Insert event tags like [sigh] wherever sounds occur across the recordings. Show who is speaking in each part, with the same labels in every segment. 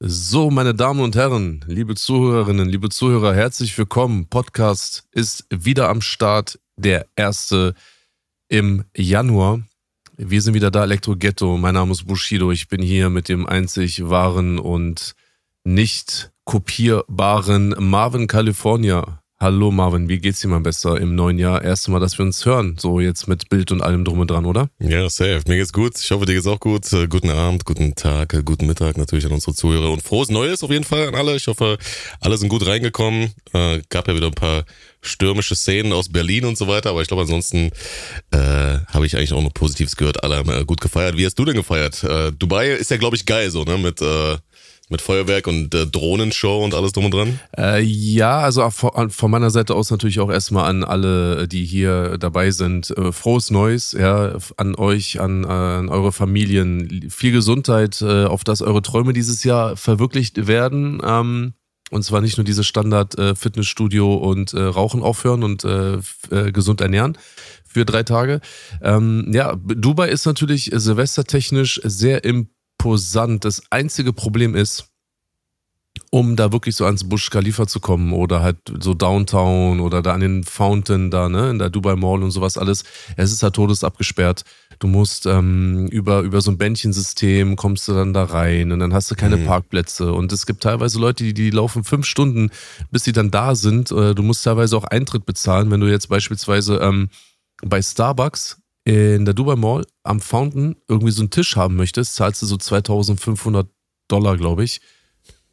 Speaker 1: So, meine Damen und Herren, liebe Zuhörerinnen, liebe Zuhörer, herzlich willkommen. Podcast ist wieder am Start, der erste im Januar. Wir sind wieder da, Elektro Ghetto. Mein Name ist Bushido. Ich bin hier mit dem einzig wahren und nicht kopierbaren Marvin California. Hallo Marvin, wie geht's dir mal besser im neuen Jahr? Erste Mal, dass wir uns hören, so jetzt mit Bild und allem drum und dran, oder?
Speaker 2: Ja, safe. Mir geht's gut. Ich hoffe, dir geht's auch gut. Äh, guten Abend, guten Tag, äh, guten Mittag natürlich an unsere Zuhörer und frohes Neues auf jeden Fall an alle. Ich hoffe, alle sind gut reingekommen. Äh, gab ja wieder ein paar stürmische Szenen aus Berlin und so weiter, aber ich glaube ansonsten äh, habe ich eigentlich auch noch Positives gehört. Alle haben äh, gut gefeiert. Wie hast du denn gefeiert? Äh, Dubai ist ja, glaube ich, geil so, ne? Mit äh, mit Feuerwerk und äh, Drohnenshow und alles drum und dran?
Speaker 1: Äh, ja, also von, meiner Seite aus natürlich auch erstmal an alle, die hier dabei sind. Äh, frohes Neues, ja, an euch, an, äh, an eure Familien. Viel Gesundheit, äh, auf dass eure Träume dieses Jahr verwirklicht werden. Ähm, und zwar nicht nur dieses Standard äh, Fitnessstudio und äh, Rauchen aufhören und äh, äh, gesund ernähren für drei Tage. Ähm, ja, Dubai ist natürlich silvestertechnisch sehr im imposant. Das einzige Problem ist, um da wirklich so ans Busch Khalifa zu kommen oder halt so Downtown oder da an den Fountain da, ne, in der Dubai Mall und sowas alles, es ist halt todesabgesperrt. Du musst ähm, über, über so ein Bändchensystem kommst du dann da rein und dann hast du keine mhm. Parkplätze. Und es gibt teilweise Leute, die, die laufen fünf Stunden, bis sie dann da sind. Äh, du musst teilweise auch Eintritt bezahlen, wenn du jetzt beispielsweise ähm, bei Starbucks in der Dubai Mall am Fountain irgendwie so einen Tisch haben möchtest, zahlst du so 2500 Dollar, glaube ich.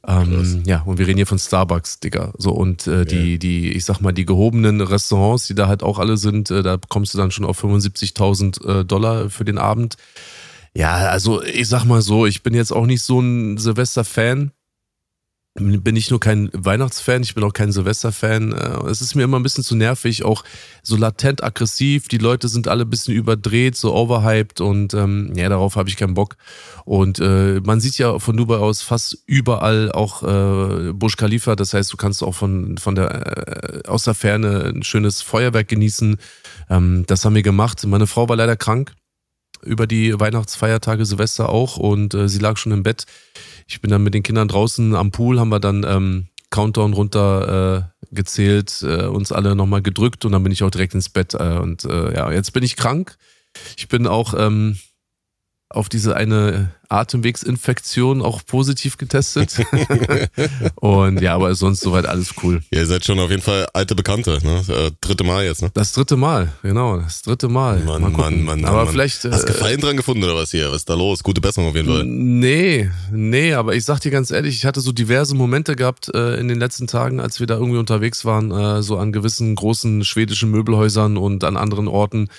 Speaker 1: Ähm, ja, und wir reden hier von Starbucks, Digga. So, und äh, die, die, ich sag mal, die gehobenen Restaurants, die da halt auch alle sind, äh, da kommst du dann schon auf 75.000 äh, Dollar für den Abend. Ja, also ich sag mal so, ich bin jetzt auch nicht so ein Silvester-Fan bin ich nur kein Weihnachtsfan, ich bin auch kein Silvesterfan. Äh, es ist mir immer ein bisschen zu nervig, auch so latent aggressiv. Die Leute sind alle ein bisschen überdreht, so overhyped und ähm, ja, darauf habe ich keinen Bock. Und äh, man sieht ja von Dubai aus fast überall auch äh, Burj Khalifa. Das heißt, du kannst auch von, von der äh, aus der Ferne ein schönes Feuerwerk genießen. Ähm, das haben wir gemacht. Meine Frau war leider krank über die Weihnachtsfeiertage, Silvester auch und äh, sie lag schon im Bett. Ich bin dann mit den Kindern draußen am Pool, haben wir dann ähm, Countdown runter äh, gezählt, äh, uns alle nochmal gedrückt und dann bin ich auch direkt ins Bett. Äh, und äh, ja, jetzt bin ich krank. Ich bin auch ähm, auf diese eine Atemwegsinfektion auch positiv getestet. [laughs] und ja, aber sonst soweit alles cool.
Speaker 2: Ja, ihr seid schon auf jeden Fall alte Bekannte, ne? Äh, dritte Mal jetzt, ne?
Speaker 1: Das dritte Mal, genau, das dritte Mal.
Speaker 2: Mann, Mal Mann, Mann,
Speaker 1: Aber
Speaker 2: Mann.
Speaker 1: vielleicht.
Speaker 2: Hast du Gefallen äh, dran gefunden oder was hier? Was ist da los? Gute Besserung auf jeden Fall.
Speaker 1: Nee, nee, aber ich sag dir ganz ehrlich, ich hatte so diverse Momente gehabt äh, in den letzten Tagen, als wir da irgendwie unterwegs waren, äh, so an gewissen großen schwedischen Möbelhäusern und an anderen Orten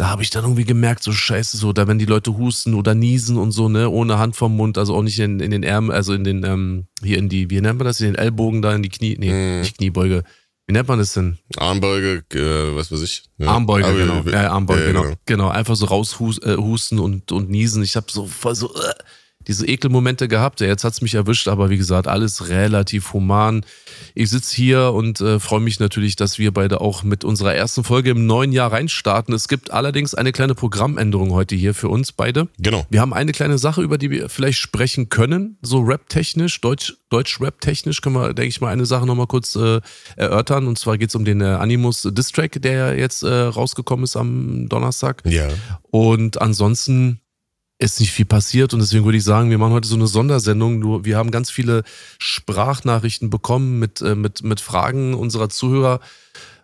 Speaker 1: da habe ich dann irgendwie gemerkt, so scheiße, so, da wenn die Leute husten oder niesen und so, ne, ohne Hand vom Mund, also auch nicht in, in den Ärmeln, also in den, ähm, hier in die, wie nennt man das, in den Ellbogen da, in die Knie, nee, mm. nicht Kniebeuge. Wie nennt man das denn?
Speaker 2: Armbeuge, äh, was weiß ich.
Speaker 1: Ja. Armbeuge, Aber, genau. Ja, Armbeuge, äh, genau. genau. Genau, einfach so raushusten äh, und, und niesen. Ich habe so voll so, äh, diese Ekelmomente gehabt. Jetzt hat's mich erwischt, aber wie gesagt, alles relativ human. Ich sitze hier und äh, freue mich natürlich, dass wir beide auch mit unserer ersten Folge im neuen Jahr reinstarten. Es gibt allerdings eine kleine Programmänderung heute hier für uns beide.
Speaker 2: Genau.
Speaker 1: Wir haben eine kleine Sache, über die wir vielleicht sprechen können, so rap-technisch, Deutsch, Deutsch-Rap-technisch können wir, denke ich mal, eine Sache nochmal kurz äh, erörtern. Und zwar geht's um den äh, Animus Distrack, der jetzt äh, rausgekommen ist am Donnerstag.
Speaker 2: Ja.
Speaker 1: Und ansonsten ist nicht viel passiert und deswegen würde ich sagen, wir machen heute so eine Sondersendung. Nur wir haben ganz viele Sprachnachrichten bekommen mit, äh, mit, mit Fragen unserer Zuhörer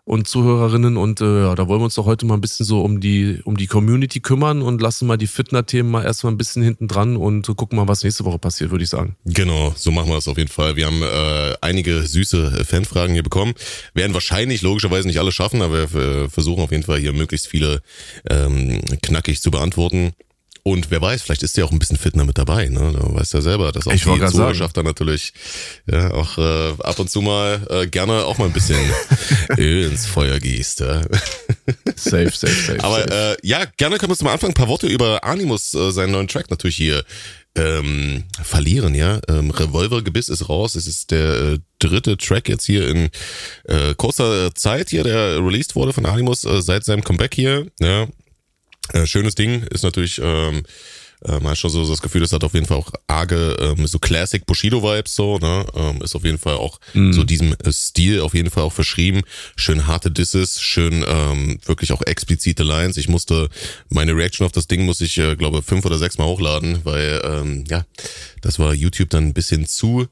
Speaker 1: und Zuhörerinnen und äh, ja, da wollen wir uns doch heute mal ein bisschen so um die, um die Community kümmern und lassen mal die Fitner-Themen mal erstmal ein bisschen hinten dran und gucken mal, was nächste Woche passiert, würde ich sagen.
Speaker 2: Genau, so machen wir das auf jeden Fall. Wir haben äh, einige süße Fanfragen hier bekommen. Werden wahrscheinlich logischerweise nicht alle schaffen, aber wir äh, versuchen auf jeden Fall hier möglichst viele ähm, knackig zu beantworten. Und wer weiß, vielleicht ist der auch ein bisschen fitner mit dabei. Ne? Du weißt ja selber, dass auch
Speaker 1: ich
Speaker 2: die Zuhörerschaft da natürlich ja, auch äh, ab und zu mal äh, gerne auch mal ein bisschen Öl [laughs] ins Feuer gießt. Ja?
Speaker 1: Safe, safe, safe. [laughs]
Speaker 2: Aber
Speaker 1: safe.
Speaker 2: Äh, ja, gerne können wir zum Anfang ein paar Worte über Animus, äh, seinen neuen Track natürlich hier ähm, verlieren, ja. Ähm, Revolvergebiss ist raus. Es ist der äh, dritte Track jetzt hier in äh, kurzer Zeit hier, der released wurde von Animus äh, seit seinem Comeback hier. Ja, äh, schönes Ding ist natürlich ähm, äh, man hat schon so das Gefühl, das hat auf jeden Fall auch arge, ähm, so Classic Bushido-Vibes so, ne? Ähm, ist auf jeden Fall auch mhm. so diesem äh, Stil auf jeden Fall auch verschrieben. Schön harte Disses, schön ähm, wirklich auch explizite Lines. Ich musste, meine Reaction auf das Ding muss ich, äh, glaube fünf oder sechs Mal hochladen, weil, ähm, ja, das war YouTube dann ein bisschen zu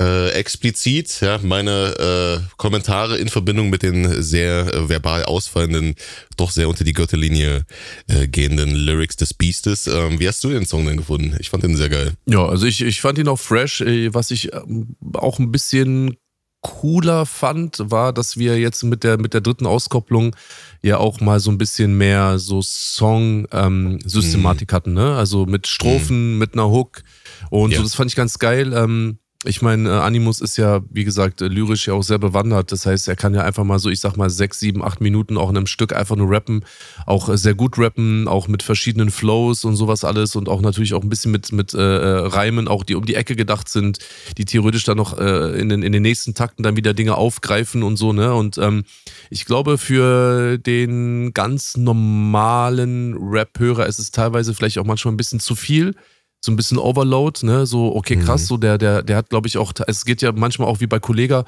Speaker 2: äh, explizit, ja, meine äh, Kommentare in Verbindung mit den sehr äh, verbal ausfallenden, doch sehr unter die Gürtellinie äh, gehenden Lyrics des Beastes. Ähm, wie hast du den Song denn gefunden? Ich fand den sehr geil.
Speaker 1: Ja, also ich, ich fand ihn auch fresh. Äh, was ich ähm, auch ein bisschen cooler fand, war, dass wir jetzt mit der, mit der dritten Auskopplung ja auch mal so ein bisschen mehr so Song-Systematik ähm, mm. hatten, ne? Also mit Strophen, mm. mit einer Hook. Und ja. so, das fand ich ganz geil. Ähm, ich meine, äh, Animus ist ja, wie gesagt, äh, lyrisch ja auch sehr bewandert. Das heißt, er kann ja einfach mal so, ich sag mal, sechs, sieben, acht Minuten auch in einem Stück einfach nur rappen. Auch äh, sehr gut rappen, auch mit verschiedenen Flows und sowas alles und auch natürlich auch ein bisschen mit, mit äh, Reimen, auch die um die Ecke gedacht sind, die theoretisch dann noch äh, in, den, in den nächsten Takten dann wieder Dinge aufgreifen und so, ne? Und ähm, ich glaube, für den ganz normalen Rap-Hörer ist es teilweise vielleicht auch manchmal ein bisschen zu viel so ein bisschen Overload, ne? So, okay, krass, mhm. so der, der, der hat, glaube ich, auch, es geht ja manchmal auch wie bei Kollega,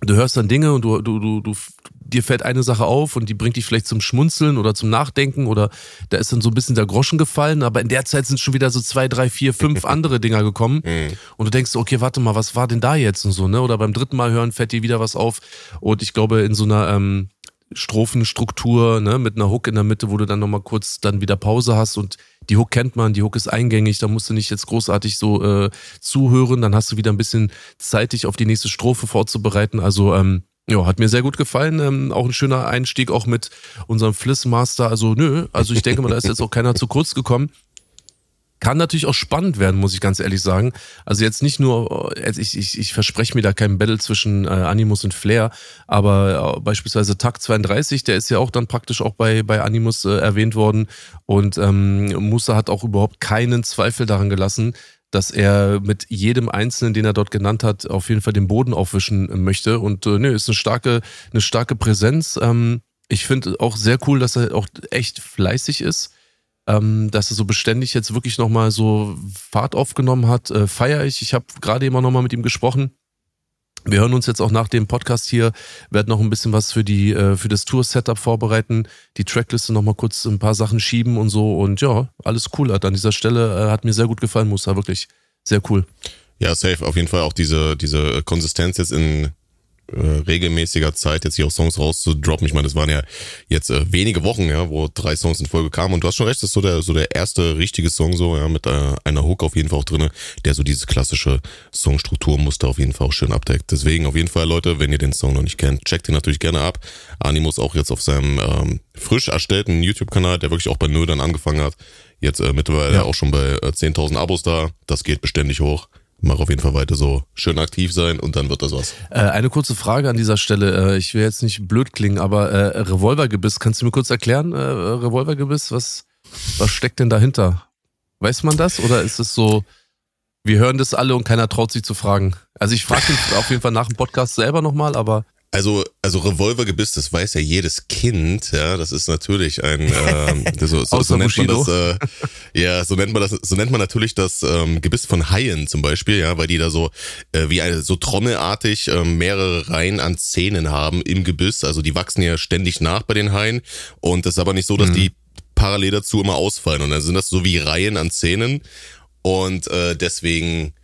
Speaker 1: du hörst dann Dinge und du, du, du, du, dir fällt eine Sache auf und die bringt dich vielleicht zum Schmunzeln oder zum Nachdenken oder da ist dann so ein bisschen der Groschen gefallen, aber in der Zeit sind schon wieder so zwei, drei, vier, fünf [laughs] andere Dinger gekommen mhm. und du denkst, okay, warte mal, was war denn da jetzt und so, ne? Oder beim dritten Mal hören fällt dir wieder was auf und ich glaube, in so einer, ähm, Strophenstruktur, ne, mit einer Hook in der Mitte, wo du dann nochmal kurz dann wieder Pause hast und die Hook kennt man, die Hook ist eingängig, da musst du nicht jetzt großartig so äh, zuhören, dann hast du wieder ein bisschen Zeit, dich auf die nächste Strophe vorzubereiten. Also, ähm, ja, hat mir sehr gut gefallen. Ähm, auch ein schöner Einstieg auch mit unserem Flissmaster. Also, nö, also ich denke mal, da ist jetzt auch keiner zu kurz gekommen. Kann natürlich auch spannend werden, muss ich ganz ehrlich sagen. Also jetzt nicht nur, ich, ich, ich verspreche mir da keinen Battle zwischen äh, Animus und Flair, aber äh, beispielsweise Takt 32, der ist ja auch dann praktisch auch bei, bei Animus äh, erwähnt worden und ähm, Musa hat auch überhaupt keinen Zweifel daran gelassen, dass er mit jedem Einzelnen, den er dort genannt hat, auf jeden Fall den Boden aufwischen möchte und äh, nö, ist eine starke, eine starke Präsenz. Ähm, ich finde auch sehr cool, dass er auch echt fleißig ist ähm, dass er so beständig jetzt wirklich nochmal so Fahrt aufgenommen hat, äh, feiere ich. Ich habe gerade immer nochmal mit ihm gesprochen. Wir hören uns jetzt auch nach dem Podcast hier, werden noch ein bisschen was für die äh, für das Tour-Setup vorbereiten, die Trackliste nochmal kurz ein paar Sachen schieben und so und ja, alles cool hat an dieser Stelle, äh, hat mir sehr gut gefallen, Musa, wirklich sehr cool.
Speaker 2: Ja, safe, auf jeden Fall auch diese, diese Konsistenz jetzt in äh, regelmäßiger Zeit jetzt hier auch Songs rauszudroppen. Ich meine, das waren ja jetzt äh, wenige Wochen, ja, wo drei Songs in Folge kamen. Und du hast schon recht, das ist so der, so der erste richtige Song so, ja, mit äh, einer Hook auf jeden Fall auch drinne, der so dieses klassische Songstrukturmuster auf jeden Fall auch schön abdeckt. Deswegen auf jeden Fall, Leute, wenn ihr den Song noch nicht kennt, checkt ihn natürlich gerne ab. Animus auch jetzt auf seinem ähm, frisch erstellten YouTube-Kanal, der wirklich auch bei Null dann angefangen hat. Jetzt äh, mittlerweile ja. auch schon bei äh, 10.000 Abos da. Das geht beständig hoch mach auf jeden Fall weiter so schön aktiv sein und dann wird das was.
Speaker 1: Äh, eine kurze Frage an dieser Stelle. Äh, ich will jetzt nicht blöd klingen, aber äh, Revolvergebiss, kannst du mir kurz erklären, äh, Revolvergebiss, was, was steckt denn dahinter? Weiß man das oder ist es so, wir hören das alle und keiner traut sich zu fragen? Also ich frage ihn auf jeden Fall nach dem Podcast selber nochmal, aber
Speaker 2: also, also Revolvergebiss, das weiß ja jedes Kind, ja, das ist natürlich ein, ähm, [laughs] so, so, so nennt man das, äh, ja, so nennt man das, so nennt man natürlich das ähm, Gebiss von Haien zum Beispiel, ja, weil die da so äh, wie eine, so trommelartig ähm, mehrere Reihen an Zähnen haben im Gebiss, also die wachsen ja ständig nach bei den Haien. Und das ist aber nicht so, dass mhm. die parallel dazu immer ausfallen. Und dann sind das so wie Reihen an Zähnen. Und äh, deswegen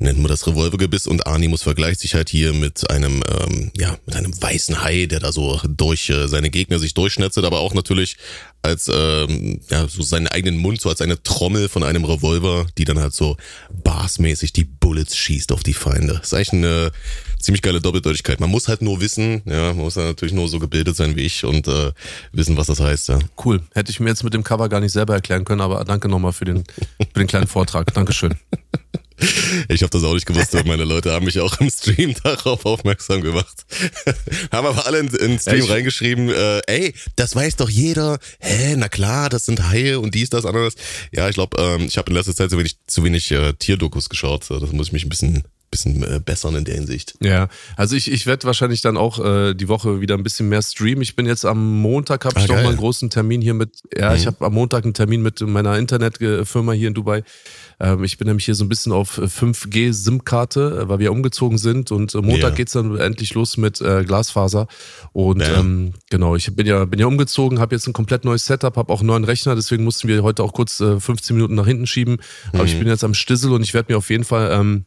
Speaker 2: nennt man das Revolvergebiss und Animus vergleicht sich halt hier mit einem, ähm, ja, mit einem weißen Hai, der da so durch äh, seine Gegner sich durchschnetzelt, aber auch natürlich als, ähm, ja, so seinen eigenen Mund, so als eine Trommel von einem Revolver, die dann halt so bassmäßig die Bullets schießt auf die Feinde. Das ist eigentlich eine ziemlich geile Doppeldeutigkeit. Man muss halt nur wissen, ja, man muss ja natürlich nur so gebildet sein wie ich und äh, wissen, was das heißt, ja.
Speaker 1: Cool. Hätte ich mir jetzt mit dem Cover gar nicht selber erklären können, aber danke nochmal für den, für den kleinen Vortrag. Dankeschön. [laughs] [laughs]
Speaker 2: Ich habe das auch nicht gewusst, aber meine Leute haben mich auch im Stream [laughs] darauf aufmerksam gemacht. [laughs] haben aber alle in, den Stream ja, reingeschrieben, äh, ey, das weiß doch jeder. Hä, na klar, das sind Haie und dies, das, anderes. Ja, ich glaube, ähm, ich habe in letzter Zeit zu wenig, zu wenig äh, Tierdokus geschaut. Das muss ich mich ein bisschen bisschen äh, bessern in der Hinsicht.
Speaker 1: Ja, also ich, ich werde wahrscheinlich dann auch äh, die Woche wieder ein bisschen mehr streamen. Ich bin jetzt am Montag, habe ich ah, noch mal einen großen Termin hier mit, ja, mhm. ich habe am Montag einen Termin mit meiner Internetfirma hier in Dubai. Ähm, ich bin nämlich hier so ein bisschen auf 5G-SIM-Karte, äh, weil wir umgezogen sind und äh, Montag ja. geht's dann endlich los mit äh, Glasfaser. Und ja. ähm, genau, ich bin ja, bin ja umgezogen, habe jetzt ein komplett neues Setup, habe auch einen neuen Rechner, deswegen mussten wir heute auch kurz äh, 15 Minuten nach hinten schieben. Aber ich mhm. bin jetzt am Stissel und ich werde mir auf jeden Fall ähm,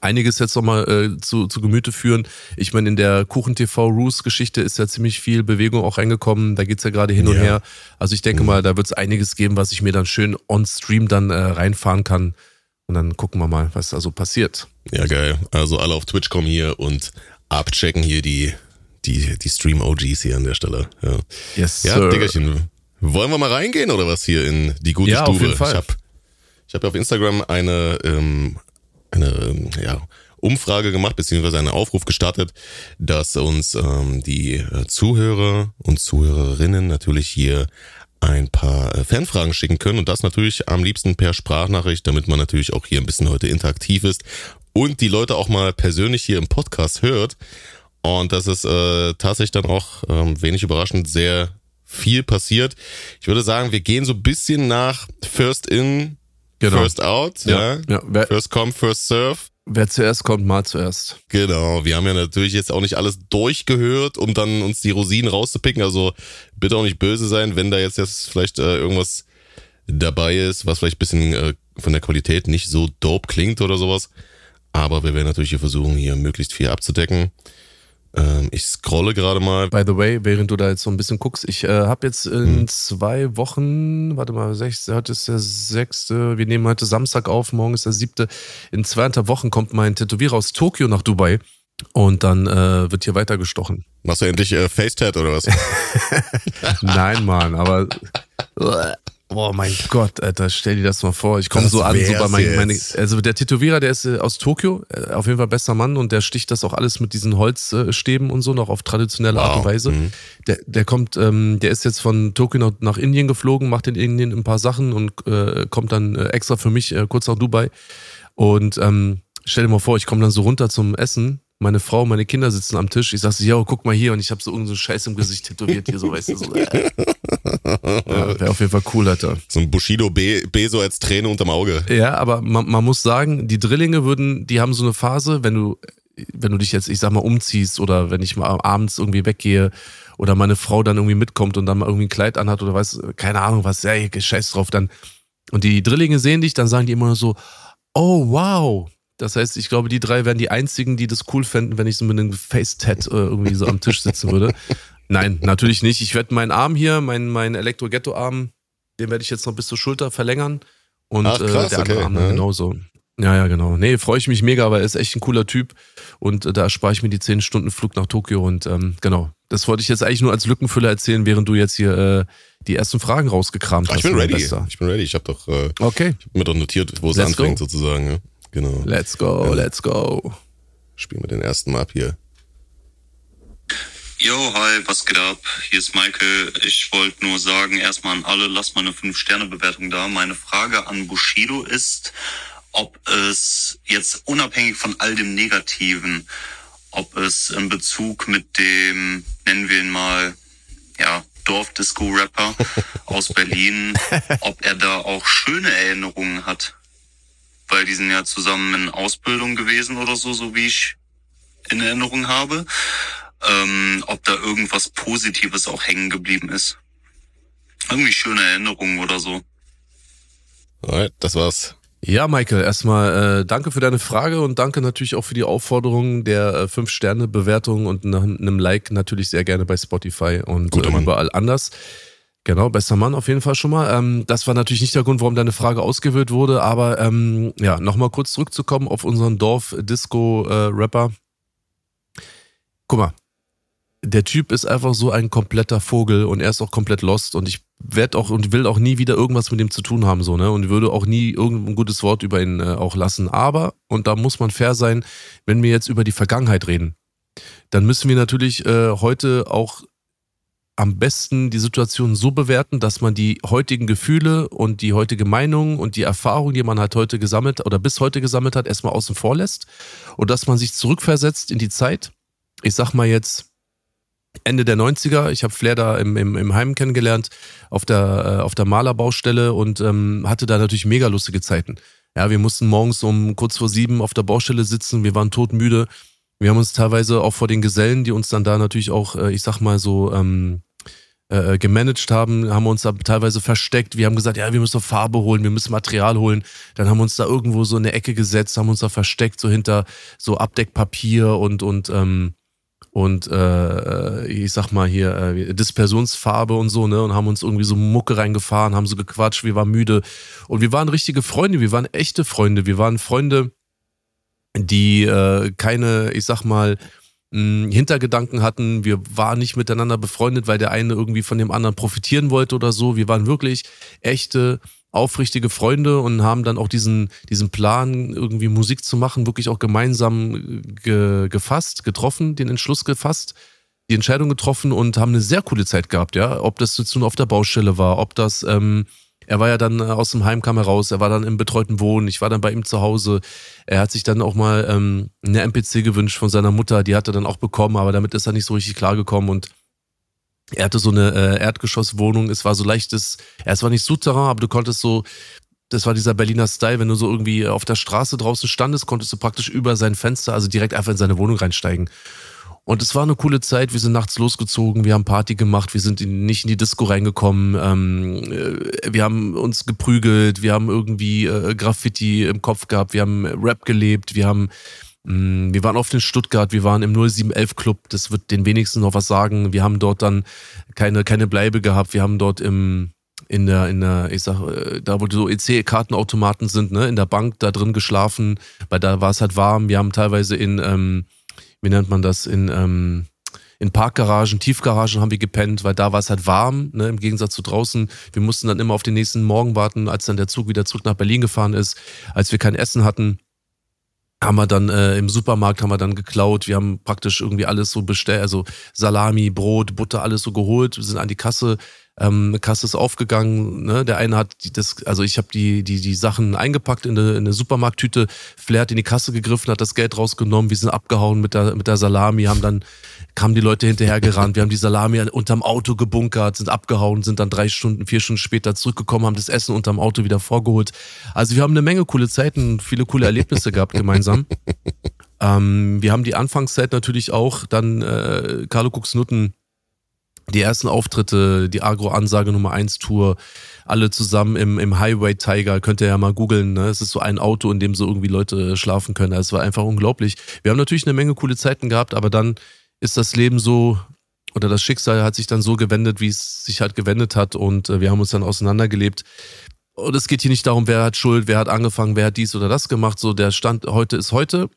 Speaker 1: einiges jetzt nochmal äh, zu, zu Gemüte führen. Ich meine, in der Kuchen-TV-Roos-Geschichte ist ja ziemlich viel Bewegung auch reingekommen. Da geht's ja gerade hin und her. Also ich denke mhm. mal, da wird's einiges geben, was ich mir dann schön on-stream dann äh, reinfahren kann. Und dann gucken wir mal, was da so passiert.
Speaker 2: Ja, geil. Also alle auf Twitch kommen hier und abchecken hier die, die, die Stream-OGs hier an der Stelle. Ja, yes, ja Sir. Diggerchen. Wollen wir mal reingehen oder was hier in die gute
Speaker 1: ja,
Speaker 2: Stube?
Speaker 1: Auf jeden Fall.
Speaker 2: Ich habe ich hab auf Instagram eine ähm, eine ähm, ja, Umfrage gemacht, beziehungsweise einen Aufruf gestartet, dass uns ähm, die äh, Zuhörer und Zuhörerinnen natürlich hier ein paar äh, Fanfragen schicken können und das natürlich am liebsten per Sprachnachricht, damit man natürlich auch hier ein bisschen heute interaktiv ist und die Leute auch mal persönlich hier im Podcast hört. Und das ist äh, tatsächlich dann auch ähm, wenig überraschend sehr viel passiert. Ich würde sagen, wir gehen so ein bisschen nach First In, Genau. First out, ja. ja. ja. First come, first serve.
Speaker 1: Wer zuerst kommt, mal zuerst.
Speaker 2: Genau, wir haben ja natürlich jetzt auch nicht alles durchgehört, um dann uns die Rosinen rauszupicken. Also bitte auch nicht böse sein, wenn da jetzt, jetzt vielleicht äh, irgendwas dabei ist, was vielleicht ein bisschen äh, von der Qualität nicht so dope klingt oder sowas. Aber wir werden natürlich hier versuchen, hier möglichst viel abzudecken. Ähm, ich scrolle gerade mal.
Speaker 1: By the way, während du da jetzt so ein bisschen guckst, ich äh, habe jetzt in hm. zwei Wochen, warte mal, sechs, heute ist der sechste, wir nehmen heute Samstag auf, morgen ist der siebte. In zweieinhalb Wochen kommt mein Tätowierer aus Tokio nach Dubai. Und dann äh, wird hier weitergestochen.
Speaker 2: Machst du endlich äh, Face-Tat oder was? [laughs]
Speaker 1: Nein, Mann, aber [laughs] Boah, mein Gott, Alter, stell dir das mal vor. Ich komme so an, so bei meinen, meine, also der Tätowierer, der ist äh, aus Tokio, äh, auf jeden Fall bester Mann und der sticht das auch alles mit diesen Holzstäben und so noch auf traditionelle wow. Art und Weise. Mhm. Der, der kommt, ähm, der ist jetzt von Tokio nach, nach Indien geflogen, macht in Indien ein paar Sachen und äh, kommt dann äh, extra für mich äh, kurz nach Dubai. Und ähm, stell dir mal vor, ich komme dann so runter zum Essen meine Frau, meine Kinder sitzen am Tisch. Ich sag so, ja, guck mal hier. Und ich habe so irgendeinen so Scheiß im Gesicht tätowiert hier, so weißt du. So, äh. ja, Wäre auf jeden Fall cool, Alter.
Speaker 2: So ein Bushido B, B so als Träne unterm Auge.
Speaker 1: Ja, aber man, man muss sagen, die Drillinge würden, die haben so eine Phase, wenn du, wenn du dich jetzt, ich sag mal, umziehst oder wenn ich mal abends irgendwie weggehe oder meine Frau dann irgendwie mitkommt und dann mal irgendwie ein Kleid anhat oder weiß, keine Ahnung was, ja, scheiß drauf, dann. Und die Drillinge sehen dich, dann sagen die immer so, oh wow, das heißt, ich glaube, die drei wären die einzigen, die das cool fänden, wenn ich so mit einem Face-Tat äh, irgendwie so am Tisch sitzen würde. Nein, natürlich nicht. Ich werde meinen Arm hier, meinen, meinen Elektro-Ghetto-Arm, den werde ich jetzt noch bis zur Schulter verlängern. Und Ach, krass, äh, der andere okay, Arm dann ja. genauso. Ja, ja, genau. Nee, freue ich mich mega, weil er ist echt ein cooler Typ. Und äh, da spare ich mir die 10 Stunden Flug nach Tokio. Und ähm, genau, das wollte ich jetzt eigentlich nur als Lückenfüller erzählen, während du jetzt hier äh, die ersten Fragen rausgekramt
Speaker 2: Ach,
Speaker 1: hast.
Speaker 2: Ich bin ready. Ich bin ready. Ich habe doch, äh,
Speaker 1: okay.
Speaker 2: ich hab mir doch notiert, wo es anfängt go. sozusagen. Ja. Genau.
Speaker 1: Let's go, ja. let's go.
Speaker 2: Spielen wir den ersten Mal ab hier.
Speaker 3: Yo, hi, was geht ab? Hier ist Michael. Ich wollte nur sagen, erstmal an alle, lasst mal eine 5-Sterne-Bewertung da. Meine Frage an Bushido ist, ob es jetzt unabhängig von all dem Negativen, ob es in Bezug mit dem, nennen wir ihn mal, ja, Dorfdisco-Rapper [laughs] aus Berlin, ob er da auch schöne Erinnerungen hat weil die sind ja zusammen in Ausbildung gewesen oder so, so wie ich in Erinnerung habe. Ähm, ob da irgendwas Positives auch hängen geblieben ist. Irgendwie schöne Erinnerungen oder so.
Speaker 2: Alright, das war's.
Speaker 1: Ja, Michael, erstmal äh, danke für deine Frage und danke natürlich auch für die Aufforderung der 5-Sterne-Bewertung äh, und nach einem Like natürlich sehr gerne bei Spotify und äh, überall anders. Genau, bester Mann auf jeden Fall schon mal. Ähm, das war natürlich nicht der Grund, warum deine Frage ausgewählt wurde, aber ähm, ja, nochmal kurz zurückzukommen auf unseren Dorf-Disco-Rapper. Guck mal, der Typ ist einfach so ein kompletter Vogel und er ist auch komplett lost und ich werde auch und will auch nie wieder irgendwas mit ihm zu tun haben, so, ne? Und würde auch nie irgendein gutes Wort über ihn äh, auch lassen. Aber, und da muss man fair sein, wenn wir jetzt über die Vergangenheit reden, dann müssen wir natürlich äh, heute auch am besten die Situation so bewerten, dass man die heutigen Gefühle und die heutige Meinung und die Erfahrung, die man halt heute gesammelt oder bis heute gesammelt hat, erstmal außen vor lässt und dass man sich zurückversetzt in die Zeit. Ich sag mal jetzt Ende der 90er. Ich habe Flair da im, im, im Heim kennengelernt, auf der, äh, auf der Malerbaustelle und ähm, hatte da natürlich mega lustige Zeiten. Ja, wir mussten morgens um kurz vor sieben auf der Baustelle sitzen, wir waren todmüde. Wir haben uns teilweise auch vor den Gesellen, die uns dann da natürlich auch, äh, ich sag mal so, ähm, äh, gemanagt haben, haben wir uns da teilweise versteckt. Wir haben gesagt, ja, wir müssen Farbe holen, wir müssen Material holen. Dann haben wir uns da irgendwo so in eine Ecke gesetzt, haben uns da versteckt, so hinter so Abdeckpapier und, und, ähm, und äh, ich sag mal hier äh, Dispersionsfarbe und so, ne? Und haben uns irgendwie so Mucke reingefahren, haben so gequatscht, wir waren müde. Und wir waren richtige Freunde, wir waren echte Freunde, wir waren Freunde, die äh, keine, ich sag mal, Hintergedanken hatten. Wir waren nicht miteinander befreundet, weil der eine irgendwie von dem anderen profitieren wollte oder so. Wir waren wirklich echte, aufrichtige Freunde und haben dann auch diesen, diesen Plan, irgendwie Musik zu machen, wirklich auch gemeinsam ge, gefasst, getroffen, den Entschluss gefasst, die Entscheidung getroffen und haben eine sehr coole Zeit gehabt, ja. Ob das jetzt nun auf der Baustelle war, ob das ähm, er war ja dann äh, aus dem Heim kam heraus, er war dann im betreuten Wohnen, ich war dann bei ihm zu Hause. Er hat sich dann auch mal ähm, eine MPC gewünscht von seiner Mutter, die hat er dann auch bekommen, aber damit ist er nicht so richtig klargekommen und er hatte so eine äh, Erdgeschosswohnung, es war so leichtes, es war nicht Souterrain, aber du konntest so, das war dieser Berliner Style, wenn du so irgendwie auf der Straße draußen standest, konntest du praktisch über sein Fenster, also direkt einfach in seine Wohnung reinsteigen. Und es war eine coole Zeit. Wir sind nachts losgezogen, wir haben Party gemacht, wir sind in, nicht in die Disco reingekommen, ähm, äh, wir haben uns geprügelt, wir haben irgendwie äh, Graffiti im Kopf gehabt, wir haben Rap gelebt, wir haben mh, mm, wir waren oft in Stuttgart, wir waren im 0711 Club, das wird den wenigsten noch was sagen. Wir haben dort dann keine, keine Bleibe gehabt, wir haben dort im, in der, in der, ich sag, äh, da wo so EC-Kartenautomaten sind, ne, in der Bank da drin geschlafen, weil da war es halt warm. Wir haben teilweise in, ähm, wie nennt man das, in, ähm, in Parkgaragen, Tiefgaragen haben wir gepennt, weil da war es halt warm, ne, im Gegensatz zu draußen. Wir mussten dann immer auf den nächsten Morgen warten, als dann der Zug wieder zurück nach Berlin gefahren ist, als wir kein Essen hatten haben wir dann äh, im Supermarkt haben wir dann geklaut. Wir haben praktisch irgendwie alles so bestellt, also Salami, Brot, Butter, alles so geholt. Wir sind an die Kasse ähm, Kasse ist aufgegangen. Ne? Der eine hat das, also ich habe die, die, die Sachen eingepackt in eine, in eine Supermarkttüte. Flair hat in die Kasse gegriffen, hat das Geld rausgenommen. Wir sind abgehauen mit der, mit der Salami, haben dann kamen die Leute hinterhergerannt. Wir haben die Salami unterm Auto gebunkert, sind abgehauen, sind dann drei Stunden, vier Stunden später zurückgekommen, haben das Essen unterm Auto wieder vorgeholt. Also wir haben eine Menge coole Zeiten, viele coole Erlebnisse gehabt gemeinsam. [laughs] Ähm, wir haben die Anfangszeit natürlich auch dann äh, Carlo Nutten die ersten Auftritte, die Agro-Ansage Nummer 1 Tour, alle zusammen im, im Highway Tiger, könnt ihr ja mal googeln. Ne? Es ist so ein Auto, in dem so irgendwie Leute schlafen können. Es war einfach unglaublich. Wir haben natürlich eine Menge coole Zeiten gehabt, aber dann ist das Leben so, oder das Schicksal hat sich dann so gewendet, wie es sich halt gewendet hat und äh, wir haben uns dann auseinandergelebt. Und es geht hier nicht darum, wer hat Schuld, wer hat angefangen, wer hat dies oder das gemacht. So, der Stand heute ist heute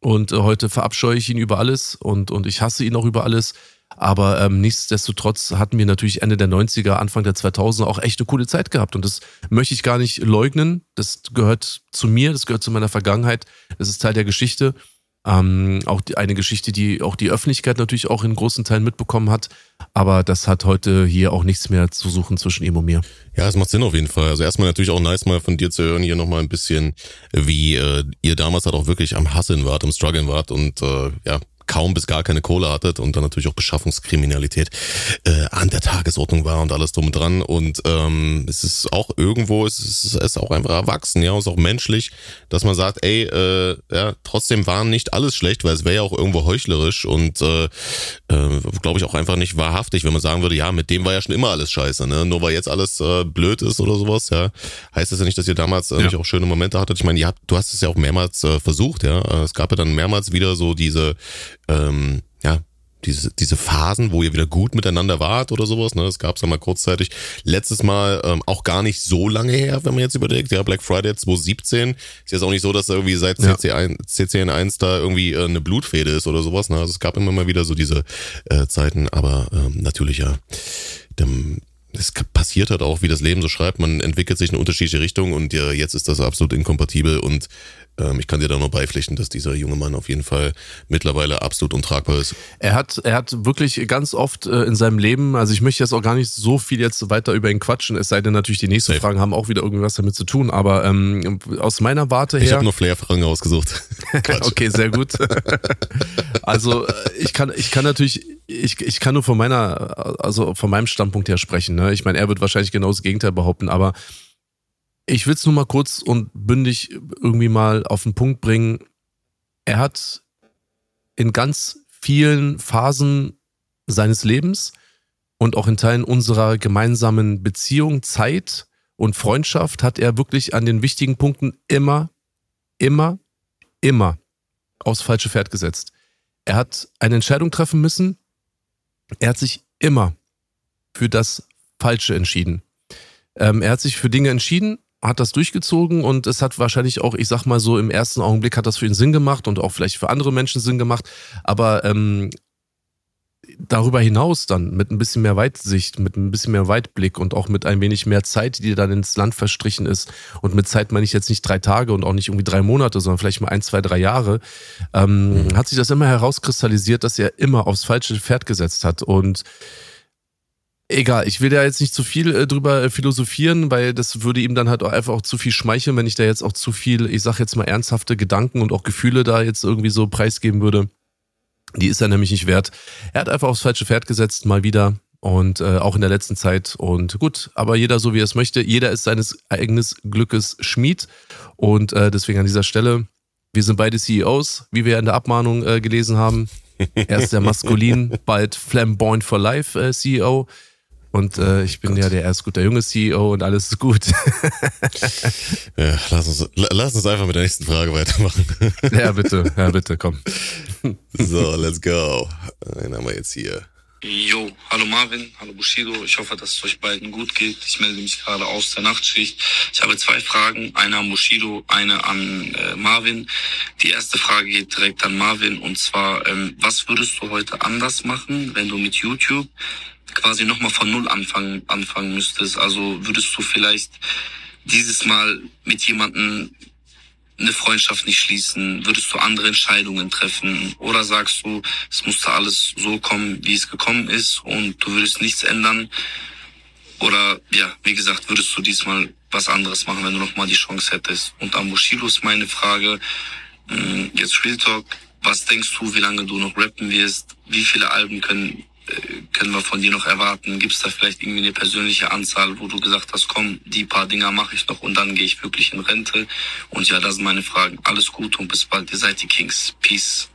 Speaker 1: und äh, heute verabscheue ich ihn über alles und, und ich hasse ihn auch über alles. Aber ähm, nichtsdestotrotz hatten wir natürlich Ende der 90er, Anfang der 2000er auch echt eine coole Zeit gehabt. Und das möchte ich gar nicht leugnen. Das gehört zu mir, das gehört zu meiner Vergangenheit. Das ist Teil der Geschichte. Ähm, auch die, eine Geschichte, die auch die Öffentlichkeit natürlich auch in großen Teilen mitbekommen hat. Aber das hat heute hier auch nichts mehr zu suchen zwischen ihm und mir.
Speaker 2: Ja, es macht Sinn auf jeden Fall. Also erstmal natürlich auch nice mal von dir zu hören, hier nochmal ein bisschen, wie äh, ihr damals halt auch wirklich am Hasseln wart, am Struggeln wart und äh, ja, kaum bis gar keine Kohle hattet und dann natürlich auch Beschaffungskriminalität äh, an der Tagesordnung war und alles drum und dran. Und ähm, es ist auch irgendwo, es ist, es ist auch einfach erwachsen, ja, es ist auch menschlich, dass man sagt, ey, äh, ja, trotzdem war nicht alles schlecht, weil es wäre ja auch irgendwo heuchlerisch und äh, äh, glaube ich auch einfach nicht wahrhaftig, wenn man sagen würde, ja, mit dem war ja schon immer alles scheiße, ne? Nur weil jetzt alles äh, blöd ist oder sowas, ja, heißt das ja nicht, dass ihr damals äh, ja. nicht auch schöne Momente hattet. Ich meine, ihr habt, du hast es ja auch mehrmals äh, versucht, ja. Es gab ja dann mehrmals wieder so diese ähm, ja, diese, diese Phasen, wo ihr wieder gut miteinander wart oder sowas, ne? Das gab's ja mal kurzzeitig. Letztes Mal ähm, auch gar nicht so lange her, wenn man jetzt überlegt. Ja, Black Friday 2017. Ist jetzt auch nicht so, dass irgendwie seit ja. CC1, CCN1 da irgendwie äh, eine Blutfede ist oder sowas. Ne? Also es gab immer mal wieder so diese äh, Zeiten, aber ähm, natürlich ja. Dem, es passiert halt auch, wie das Leben so schreibt, man entwickelt sich in unterschiedliche Richtungen und ja, jetzt ist das absolut inkompatibel und ich kann dir da nur beipflichten, dass dieser junge Mann auf jeden Fall mittlerweile absolut untragbar ist.
Speaker 1: Er hat, er hat wirklich ganz oft äh, in seinem Leben, also ich möchte jetzt auch gar nicht so viel jetzt weiter über ihn quatschen, es sei denn natürlich, die nächsten Safe. Fragen haben auch wieder irgendwas damit zu tun, aber ähm, aus meiner Warte her.
Speaker 2: Ich habe nur Flair-Fragen ausgesucht. [laughs]
Speaker 1: okay, sehr gut. [laughs] also äh, ich kann, ich kann natürlich, ich, ich kann nur von meiner, also von meinem Standpunkt her sprechen. Ne? Ich meine, er wird wahrscheinlich genau das Gegenteil behaupten, aber ich will es nur mal kurz und bündig irgendwie mal auf den Punkt bringen. Er hat in ganz vielen Phasen seines Lebens und auch in Teilen unserer gemeinsamen Beziehung, Zeit und Freundschaft hat er wirklich an den wichtigen Punkten immer, immer, immer aufs falsche Pferd gesetzt. Er hat eine Entscheidung treffen müssen. Er hat sich immer für das Falsche entschieden. Ähm, er hat sich für Dinge entschieden, hat das durchgezogen und es hat wahrscheinlich auch, ich sag mal so, im ersten Augenblick hat das für ihn Sinn gemacht und auch vielleicht für andere Menschen Sinn gemacht. Aber ähm, darüber hinaus dann mit ein bisschen mehr Weitsicht, mit ein bisschen mehr Weitblick und auch mit ein wenig mehr Zeit, die dann ins Land verstrichen ist. Und mit Zeit meine ich jetzt nicht drei Tage und auch nicht irgendwie drei Monate, sondern vielleicht mal ein, zwei, drei Jahre, ähm, mhm. hat sich das immer herauskristallisiert, dass er immer aufs falsche Pferd gesetzt hat. Und Egal, ich will da jetzt nicht zu viel äh, drüber äh, philosophieren, weil das würde ihm dann halt auch einfach auch zu viel schmeicheln, wenn ich da jetzt auch zu viel, ich sag jetzt mal ernsthafte Gedanken und auch Gefühle da jetzt irgendwie so preisgeben würde. Die ist er nämlich nicht wert. Er hat einfach aufs falsche Pferd gesetzt, mal wieder. Und äh, auch in der letzten Zeit. Und gut, aber jeder so wie er es möchte. Jeder ist seines eigenes Glückes Schmied. Und äh, deswegen an dieser Stelle, wir sind beide CEOs, wie wir in der Abmahnung äh, gelesen haben. Er ist der maskulin, [laughs] bald flamboyant for life äh, CEO. Und äh, ich bin Gott. ja der erst gut der junge CEO und alles ist gut. [laughs]
Speaker 2: ja, lass uns, lass uns einfach mit der nächsten Frage weitermachen.
Speaker 1: ja, bitte, ja, bitte, komm. [laughs]
Speaker 2: so, let's go. Den haben wir jetzt hier.
Speaker 3: Jo, hallo Marvin, hallo Bushido. Ich hoffe, dass es euch beiden gut geht. Ich melde mich gerade aus der Nachtschicht. Ich habe zwei Fragen, eine an Bushido, eine an äh, Marvin. Die erste Frage geht direkt an Marvin und zwar, ähm, was würdest du heute anders machen, wenn du mit YouTube quasi nochmal von Null anfangen, anfangen müsstest? Also würdest du vielleicht dieses Mal mit jemandem eine Freundschaft nicht schließen? Würdest du andere Entscheidungen treffen? Oder sagst du, es musste alles so kommen, wie es gekommen ist und du würdest nichts ändern? Oder ja, wie gesagt, würdest du diesmal was anderes machen, wenn du nochmal die Chance hättest? Und an Bushido ist meine Frage, hm, jetzt Real Talk, was denkst du, wie lange du noch rappen wirst? Wie viele Alben können können wir von dir noch erwarten? Gibt es da vielleicht irgendwie eine persönliche Anzahl, wo du gesagt hast, komm, die paar Dinger mache ich noch und dann gehe ich wirklich in Rente? Und ja, das sind meine Fragen. Alles Gute und bis bald. Ihr seid die Kings. Peace.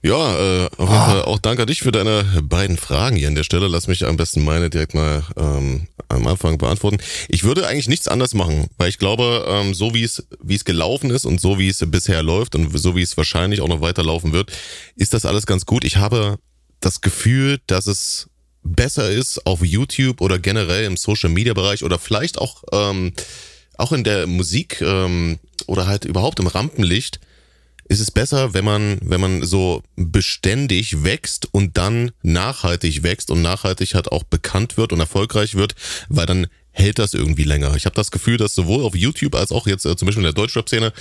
Speaker 2: Ja, äh, Fall auch danke an dich für deine beiden Fragen hier an der Stelle. Lass mich am besten meine direkt mal ähm, am Anfang beantworten. Ich würde eigentlich nichts anders machen, weil ich glaube, ähm, so wie es wie es gelaufen ist und so wie es bisher läuft und so wie es wahrscheinlich auch noch weiterlaufen wird, ist das alles ganz gut. Ich habe das Gefühl, dass es besser ist auf YouTube oder generell im Social Media Bereich oder vielleicht auch ähm, auch in der Musik ähm, oder halt überhaupt im Rampenlicht ist es besser, wenn man wenn man so beständig wächst und dann nachhaltig wächst und nachhaltig halt auch bekannt wird und erfolgreich wird, weil dann hält das irgendwie länger. Ich habe das Gefühl, dass sowohl auf YouTube als auch jetzt äh, zum Beispiel in der Deutschrap-Szene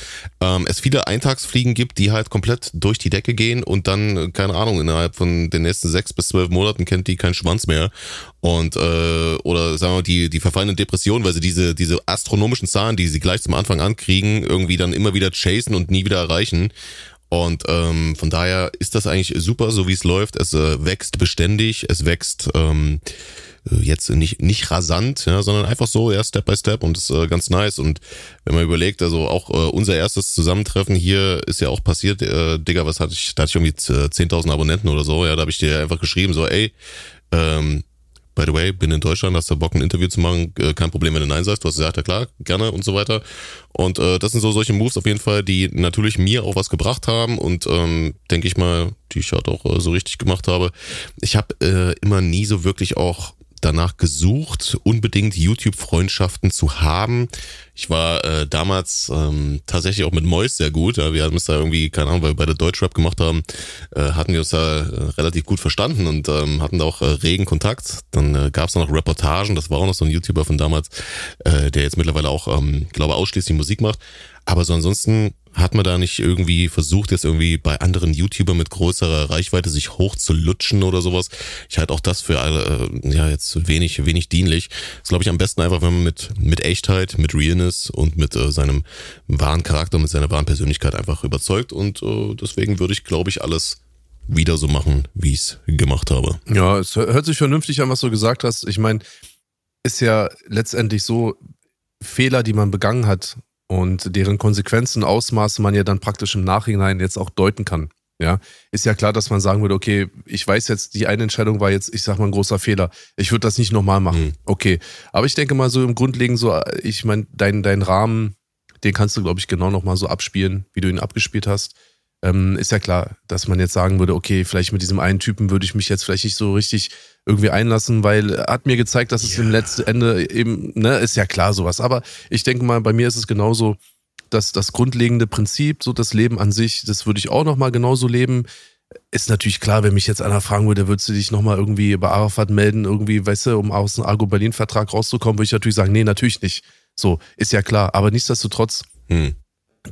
Speaker 2: ähm, es viele Eintagsfliegen gibt, die halt komplett durch die Decke gehen und dann, äh, keine Ahnung, innerhalb von den nächsten sechs bis zwölf Monaten kennt die keinen Schwanz mehr. Und äh, oder sagen wir mal, die, die verfallen in Depressionen, weil sie diese, diese astronomischen Zahlen, die sie gleich zum Anfang ankriegen, irgendwie dann immer wieder chasen und nie wieder erreichen. Und ähm, von daher ist das eigentlich super, so wie es läuft. Es äh, wächst beständig, es wächst ähm, äh, jetzt nicht, nicht rasant, ja, sondern einfach so, ja, Step by Step und ist äh, ganz nice. Und wenn man überlegt, also auch äh, unser erstes Zusammentreffen hier ist ja auch passiert, äh, Digga, was hatte ich, da hatte ich irgendwie 10.000 Abonnenten oder so, ja, da habe ich dir einfach geschrieben, so, ey, ähm, by the way, bin in Deutschland, hast du Bock, ein Interview zu machen, äh, kein Problem, wenn du Nein sagst, du hast gesagt, ja klar, gerne und so weiter. Und äh, das sind so solche Moves auf jeden Fall, die natürlich mir auch was gebracht haben und ähm, denke ich mal, die ich halt auch äh, so richtig gemacht habe. Ich habe äh, immer nie so wirklich auch danach gesucht, unbedingt YouTube-Freundschaften zu haben. Ich war äh, damals ähm, tatsächlich auch mit Mois sehr gut. Ja, wir haben es da irgendwie, keine Ahnung, weil wir beide Deutschrap gemacht haben, äh, hatten wir uns da äh, relativ gut verstanden und ähm, hatten da auch äh, regen Kontakt. Dann äh, gab es noch Reportagen, das war auch noch so ein YouTuber von damals, äh, der jetzt mittlerweile auch, ähm, glaube ausschließlich Musik macht. Aber so ansonsten hat man da nicht irgendwie versucht, jetzt irgendwie bei anderen YouTubern mit größerer Reichweite sich hochzulutschen oder sowas? Ich halte auch das für alle, äh, ja, jetzt wenig, wenig dienlich. Das glaube ich am besten einfach, wenn man mit, mit Echtheit, mit Realness und mit äh, seinem wahren Charakter, mit seiner wahren Persönlichkeit einfach überzeugt. Und äh, deswegen würde ich, glaube ich, alles wieder so machen, wie ich es gemacht habe.
Speaker 1: Ja, es hört sich vernünftig an, was du gesagt hast. Ich meine, ist ja letztendlich so, Fehler, die man begangen hat, und deren Konsequenzen, Ausmaße man ja dann praktisch im Nachhinein jetzt auch deuten kann. Ja, ist ja klar, dass man sagen würde, okay, ich weiß jetzt, die eine Entscheidung war jetzt, ich sag mal, ein großer Fehler. Ich würde das nicht nochmal machen. Mhm. Okay. Aber ich denke mal so im Grundlegend so, ich meine, dein, dein Rahmen, den kannst du, glaube ich, genau nochmal so abspielen, wie du ihn abgespielt hast. Ähm, ist ja klar, dass man jetzt sagen würde, okay, vielleicht mit diesem einen Typen würde ich mich jetzt vielleicht nicht so richtig irgendwie einlassen, weil er hat mir gezeigt, dass es ja. im letzten Ende eben, ne, ist ja klar sowas. Aber ich denke mal, bei mir ist es genauso, dass das grundlegende Prinzip, so das Leben an sich, das würde ich auch nochmal genauso leben. Ist natürlich klar, wenn mich jetzt einer fragen würde, würdest du dich nochmal irgendwie bei Arafat melden, irgendwie, weißt du, um aus dem Argo-Berlin-Vertrag rauszukommen, würde ich natürlich sagen, nee, natürlich nicht. So, ist ja klar. Aber nichtsdestotrotz, hm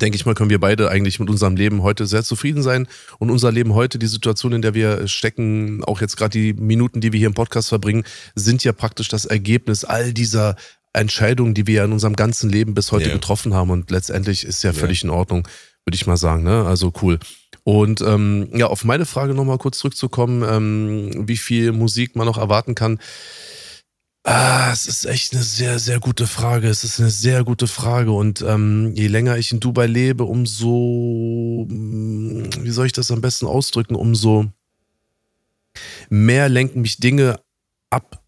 Speaker 1: denke ich mal, können wir beide eigentlich mit unserem Leben heute sehr zufrieden sein. Und unser Leben heute, die Situation, in der wir stecken, auch jetzt gerade die Minuten, die wir hier im Podcast verbringen, sind ja praktisch das Ergebnis all dieser Entscheidungen, die wir ja in unserem ganzen Leben bis heute yeah. getroffen haben. Und letztendlich ist ja völlig yeah. in Ordnung, würde ich mal sagen. Ne? Also cool. Und ähm, ja, auf meine Frage nochmal kurz zurückzukommen, ähm, wie viel Musik man noch erwarten kann. Ah, es ist echt eine sehr, sehr gute Frage. Es ist eine sehr gute Frage. Und ähm, je länger ich in Dubai lebe, umso, hm, wie soll ich das am besten ausdrücken, umso mehr lenken mich Dinge ab,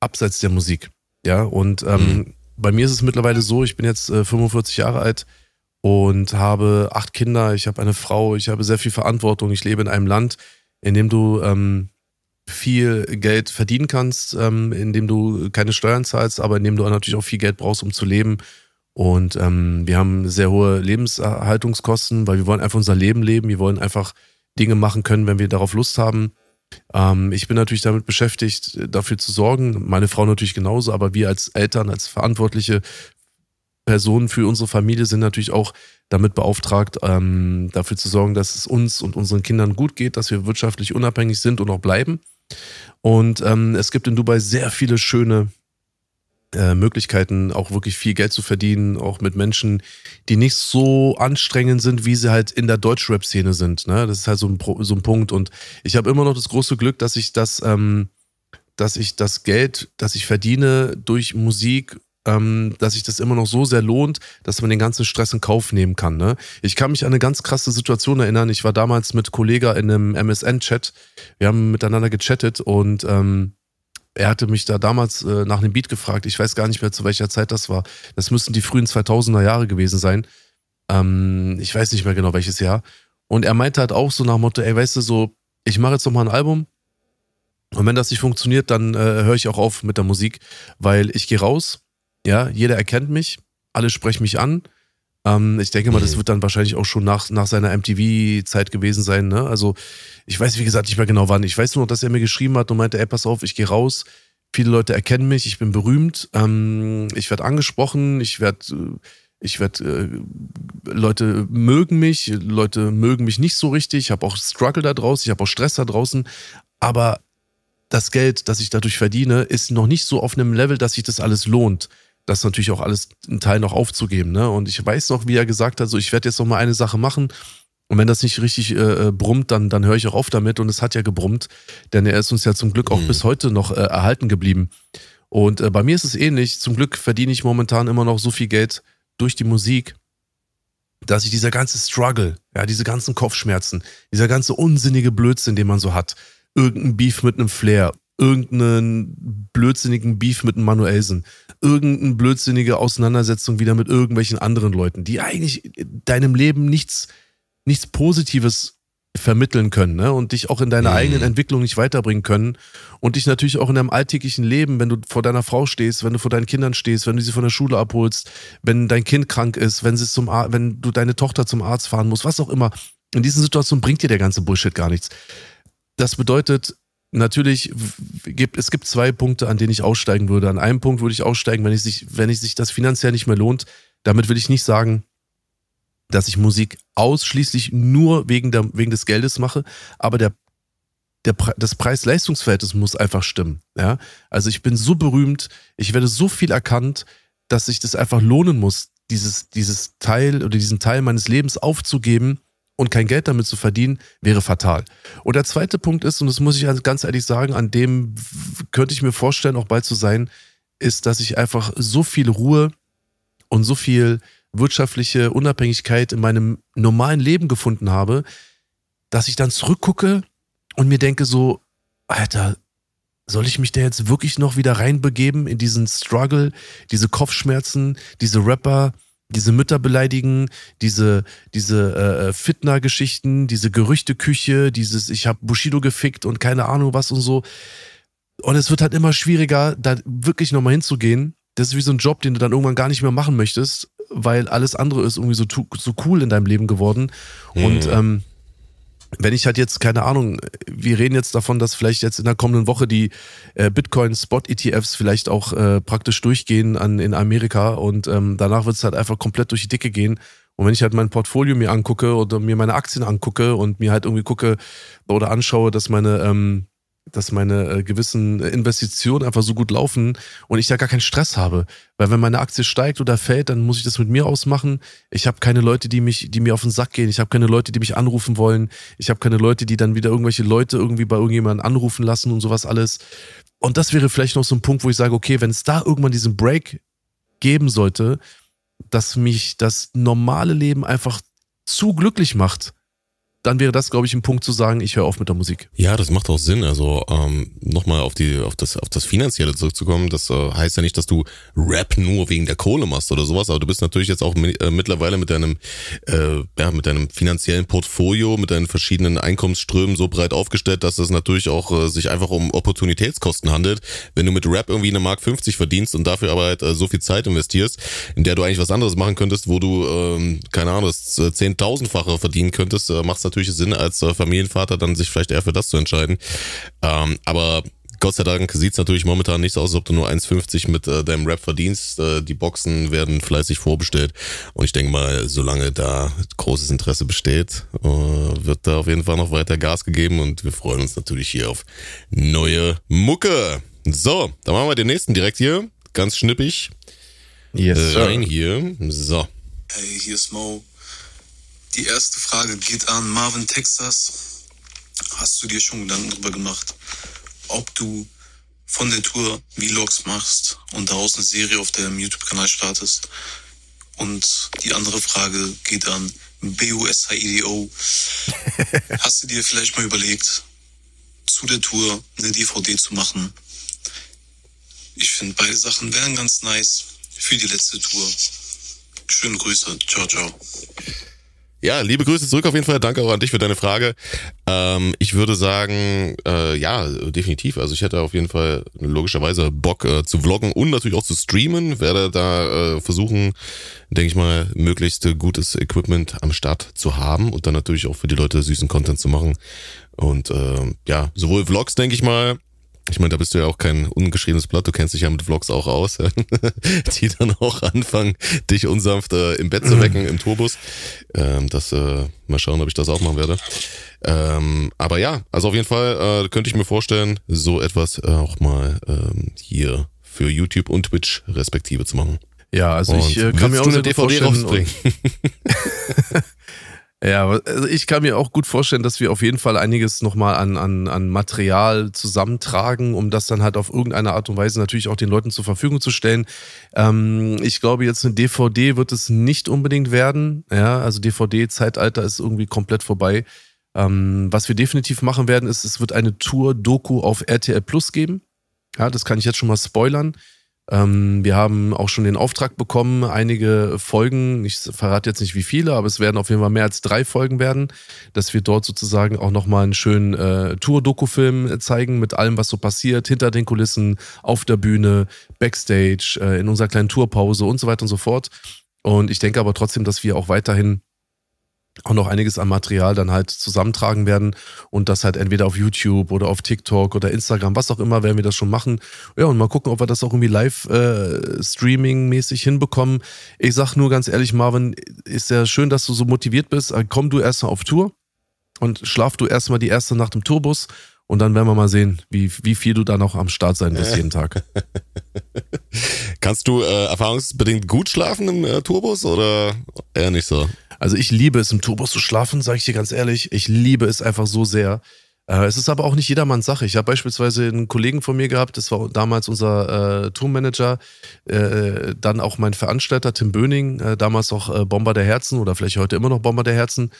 Speaker 1: abseits der Musik. Ja, und ähm, mhm. bei mir ist es mittlerweile so, ich bin jetzt äh, 45 Jahre alt und habe acht Kinder, ich habe eine Frau, ich habe sehr viel Verantwortung, ich lebe in einem Land, in dem du ähm, viel Geld verdienen kannst, ähm, indem du keine Steuern zahlst, aber indem du natürlich auch viel Geld brauchst, um zu leben. Und ähm, wir haben sehr hohe Lebenserhaltungskosten, weil wir wollen einfach unser Leben leben. Wir wollen einfach Dinge machen können, wenn wir darauf Lust haben. Ähm, ich bin natürlich damit beschäftigt, dafür zu sorgen. Meine Frau natürlich genauso, aber wir als Eltern, als Verantwortliche Personen für unsere Familie sind natürlich auch damit beauftragt, ähm, dafür zu sorgen, dass es uns und unseren Kindern gut geht, dass wir wirtschaftlich unabhängig sind und auch bleiben. Und ähm, es gibt in Dubai sehr viele schöne äh, Möglichkeiten, auch wirklich viel Geld zu verdienen, auch mit Menschen, die nicht so anstrengend sind, wie sie halt in der Deutschrap-Szene sind. Ne? Das ist halt so ein, so ein Punkt. Und ich habe immer noch das große Glück, dass ich das, ähm, dass ich das Geld, das ich verdiene durch Musik dass sich das immer noch so sehr lohnt, dass man den ganzen Stress in Kauf nehmen kann. Ne? Ich kann mich an eine ganz krasse Situation erinnern. Ich war damals mit Kollega in einem MSN-Chat. Wir haben miteinander gechattet und ähm, er hatte mich da damals äh, nach einem Beat gefragt. Ich weiß gar nicht mehr, zu welcher Zeit das war. Das müssten die frühen 2000er Jahre gewesen sein. Ähm, ich weiß nicht mehr genau, welches Jahr. Und er meinte halt auch so nach Motto, ey, weißt du, so, ich mache jetzt noch mal ein Album. Und wenn das nicht funktioniert, dann äh, höre ich auch auf mit der Musik, weil ich gehe raus, ja, jeder erkennt mich, alle sprechen mich an. Ähm, ich denke mal, das mhm. wird dann wahrscheinlich auch schon nach, nach seiner MTV-Zeit gewesen sein. Ne? Also ich weiß, wie gesagt, nicht mehr genau wann. Ich weiß nur noch, dass er mir geschrieben hat und meinte, ey, pass auf, ich gehe raus. Viele Leute erkennen mich, ich bin berühmt, ähm, ich werde angesprochen, ich werde, ich werde, äh, Leute mögen mich, Leute mögen mich nicht so richtig, ich habe auch Struggle da draußen, ich habe auch Stress da draußen, aber das Geld, das ich dadurch verdiene, ist noch nicht so auf einem Level, dass sich das alles lohnt das natürlich auch alles einen Teil noch aufzugeben. Ne? Und ich weiß noch, wie er gesagt hat, so ich werde jetzt noch mal eine Sache machen. Und wenn das nicht richtig äh, äh, brummt, dann, dann höre ich auch auf damit. Und es hat ja gebrummt, denn er ist uns ja zum Glück auch mhm. bis heute noch äh, erhalten geblieben. Und äh, bei mir ist es ähnlich. Zum Glück verdiene ich momentan immer noch so viel Geld durch die Musik, dass ich dieser ganze Struggle, ja, diese ganzen Kopfschmerzen, dieser ganze unsinnige Blödsinn, den man so hat, irgendein Beef mit einem Flair, irgendeinen blödsinnigen Beef mit einem Manuelsen, irgendeine blödsinnige Auseinandersetzung wieder mit irgendwelchen anderen Leuten, die eigentlich deinem Leben nichts, nichts Positives vermitteln können ne? und dich auch in deiner mhm. eigenen Entwicklung nicht weiterbringen können und dich natürlich auch in deinem alltäglichen Leben, wenn du vor deiner Frau stehst, wenn du vor deinen Kindern stehst, wenn du sie von der Schule abholst, wenn dein Kind krank ist, wenn, sie zum Ar wenn du deine Tochter zum Arzt fahren musst, was auch immer. In diesen Situationen bringt dir der ganze Bullshit gar nichts. Das bedeutet, natürlich gibt es gibt zwei Punkte, an denen ich aussteigen würde. An einem Punkt würde ich aussteigen, wenn ich sich, wenn ich sich das finanziell nicht mehr lohnt. Damit will ich nicht sagen, dass ich Musik ausschließlich nur wegen, der, wegen des Geldes mache, aber der, der das Preis-Leistungs-Verhältnis muss einfach stimmen. Ja? Also ich bin so berühmt, ich werde so viel erkannt, dass sich das einfach lohnen muss, dieses, dieses Teil oder diesen Teil meines Lebens aufzugeben und kein Geld damit zu verdienen, wäre fatal. Und der zweite Punkt ist, und das muss ich ganz ehrlich sagen, an dem könnte ich mir vorstellen, auch bald zu sein, ist, dass ich einfach so viel Ruhe und so viel wirtschaftliche Unabhängigkeit in meinem normalen Leben gefunden habe, dass ich dann zurückgucke und mir denke so, Alter, soll ich mich da jetzt wirklich noch wieder reinbegeben in diesen Struggle, diese Kopfschmerzen, diese Rapper, diese Mütter beleidigen, diese, diese äh, äh Fitner-Geschichten, diese Gerüchteküche, dieses ich habe Bushido gefickt und keine Ahnung was und so. Und es wird halt immer schwieriger, da wirklich nochmal hinzugehen. Das ist wie so ein Job, den du dann irgendwann gar nicht mehr machen möchtest weil alles andere ist irgendwie so, so cool in deinem Leben geworden. Mhm. Und ähm, wenn ich halt jetzt, keine Ahnung, wir reden jetzt davon, dass vielleicht jetzt in der kommenden Woche die äh, Bitcoin-Spot-ETFs vielleicht auch äh, praktisch durchgehen an, in Amerika und ähm, danach wird es halt einfach komplett durch die Dicke gehen. Und wenn ich halt mein Portfolio mir angucke oder mir meine Aktien angucke und mir halt irgendwie gucke oder anschaue, dass meine ähm, dass meine äh, gewissen Investitionen einfach so gut laufen und ich da gar keinen Stress habe. Weil wenn meine Aktie steigt oder fällt, dann muss ich das mit mir ausmachen. Ich habe keine Leute, die mich, die mir auf den Sack gehen. Ich habe keine Leute, die mich anrufen wollen. Ich habe keine Leute, die dann wieder irgendwelche Leute irgendwie bei irgendjemandem anrufen lassen und sowas alles. Und das wäre vielleicht noch so ein Punkt, wo ich sage, okay, wenn es da irgendwann diesen Break geben sollte, dass mich das normale Leben einfach zu glücklich macht, dann wäre das, glaube ich, ein Punkt zu sagen, ich höre auf mit der Musik.
Speaker 2: Ja, das macht auch Sinn. Also ähm, nochmal auf auf das, auf das Finanzielle zurückzukommen, das äh, heißt ja nicht, dass du Rap nur wegen der Kohle machst oder sowas, aber du bist natürlich jetzt auch äh, mittlerweile mit deinem, äh, ja, mit deinem finanziellen Portfolio, mit deinen verschiedenen Einkommensströmen so breit aufgestellt, dass es natürlich auch äh, sich einfach um Opportunitätskosten handelt. Wenn du mit Rap irgendwie eine Mark 50 verdienst und dafür aber halt äh, so viel Zeit investierst, in der du eigentlich was anderes machen könntest, wo du, ähm, keine Ahnung, das äh, zehntausendfache verdienen könntest, äh, machst natürlich Sinn, als äh, Familienvater dann sich vielleicht eher für das zu entscheiden. Ähm, aber Gott sei Dank sieht es natürlich momentan nicht so aus, als ob du nur 1,50 mit äh, deinem Rap verdienst. Äh, die Boxen werden fleißig vorbestellt. Und ich denke mal, solange da großes Interesse besteht, äh, wird da auf jeden Fall noch weiter Gas gegeben. Und wir freuen uns natürlich hier auf neue Mucke. So, dann machen wir den nächsten direkt hier. Ganz schnippig. Yes, Rein sir. hier. So.
Speaker 4: Hey, hier ist Mo. Die erste Frage geht an Marvin Texas. Hast du dir schon Gedanken darüber gemacht, ob du von der Tour Vlogs machst und daraus eine Serie auf deinem YouTube-Kanal startest? Und die andere Frage geht an BUSHIDO. [laughs] Hast du dir vielleicht mal überlegt, zu der Tour eine DVD zu machen? Ich finde, beide Sachen wären ganz nice für die letzte Tour. Schöne Grüße. Ciao, ciao.
Speaker 2: Ja, liebe Grüße zurück auf jeden Fall. Danke auch an dich für deine Frage. Ähm, ich würde sagen, äh, ja, definitiv. Also ich hätte auf jeden Fall logischerweise Bock äh, zu vloggen und natürlich auch zu streamen. Werde da äh, versuchen, denke ich mal, möglichst gutes Equipment am Start zu haben und dann natürlich auch für die Leute süßen Content zu machen. Und äh, ja, sowohl Vlogs, denke ich mal, ich meine, da bist du ja auch kein ungeschriebenes Blatt, du kennst dich ja mit Vlogs auch aus, [laughs] die dann auch anfangen, dich unsanft äh, im Bett zu wecken im Tourbus. Ähm, das, äh, mal schauen, ob ich das auch machen werde. Ähm, aber ja, also auf jeden Fall äh, könnte ich mir vorstellen, so etwas auch mal ähm, hier für YouTube und Twitch respektive zu machen.
Speaker 1: Ja, also und ich äh, kann mir auch eine DVD rausbringen. [laughs] Ja, also ich kann mir auch gut vorstellen, dass wir auf jeden Fall einiges nochmal an, an, an Material zusammentragen, um das dann halt auf irgendeine Art und Weise natürlich auch den Leuten zur Verfügung zu stellen. Ähm, ich glaube, jetzt eine DVD wird es nicht unbedingt werden. Ja, also DVD-Zeitalter ist irgendwie komplett vorbei. Ähm, was wir definitiv machen werden, ist, es wird eine Tour-Doku auf RTL Plus geben. Ja, das kann ich jetzt schon mal spoilern. Ähm, wir haben auch schon den Auftrag bekommen, einige Folgen, ich verrate jetzt nicht wie viele, aber es werden auf jeden Fall mehr als drei Folgen werden, dass wir dort sozusagen auch nochmal einen schönen äh, Tour-Doku-Film zeigen mit allem, was so passiert, hinter den Kulissen, auf der Bühne, Backstage, äh, in unserer kleinen Tourpause und so weiter und so fort. Und ich denke aber trotzdem, dass wir auch weiterhin auch noch einiges an Material dann halt zusammentragen werden und das halt entweder auf YouTube oder auf TikTok oder Instagram, was auch immer, werden wir das schon machen. Ja, und mal gucken, ob wir das auch irgendwie live äh, Streaming-mäßig hinbekommen. Ich sag nur ganz ehrlich, Marvin, ist ja schön, dass du so motiviert bist. Komm du erstmal auf Tour und schlaf du erstmal die erste Nacht im Tourbus und dann werden wir mal sehen, wie, wie viel du da noch am Start sein wirst jeden Tag. [laughs]
Speaker 2: Kannst du äh, erfahrungsbedingt gut schlafen im äh, Tourbus oder eher nicht so?
Speaker 1: Also ich liebe es, im Tourbus zu schlafen, sage ich dir ganz ehrlich. Ich liebe es einfach so sehr. Äh, es ist aber auch nicht jedermanns Sache. Ich habe beispielsweise einen Kollegen von mir gehabt, das war damals unser äh, Tourmanager, äh, dann auch mein Veranstalter Tim Böning, äh, damals auch äh, Bomber der Herzen oder vielleicht heute immer noch Bomber der Herzen.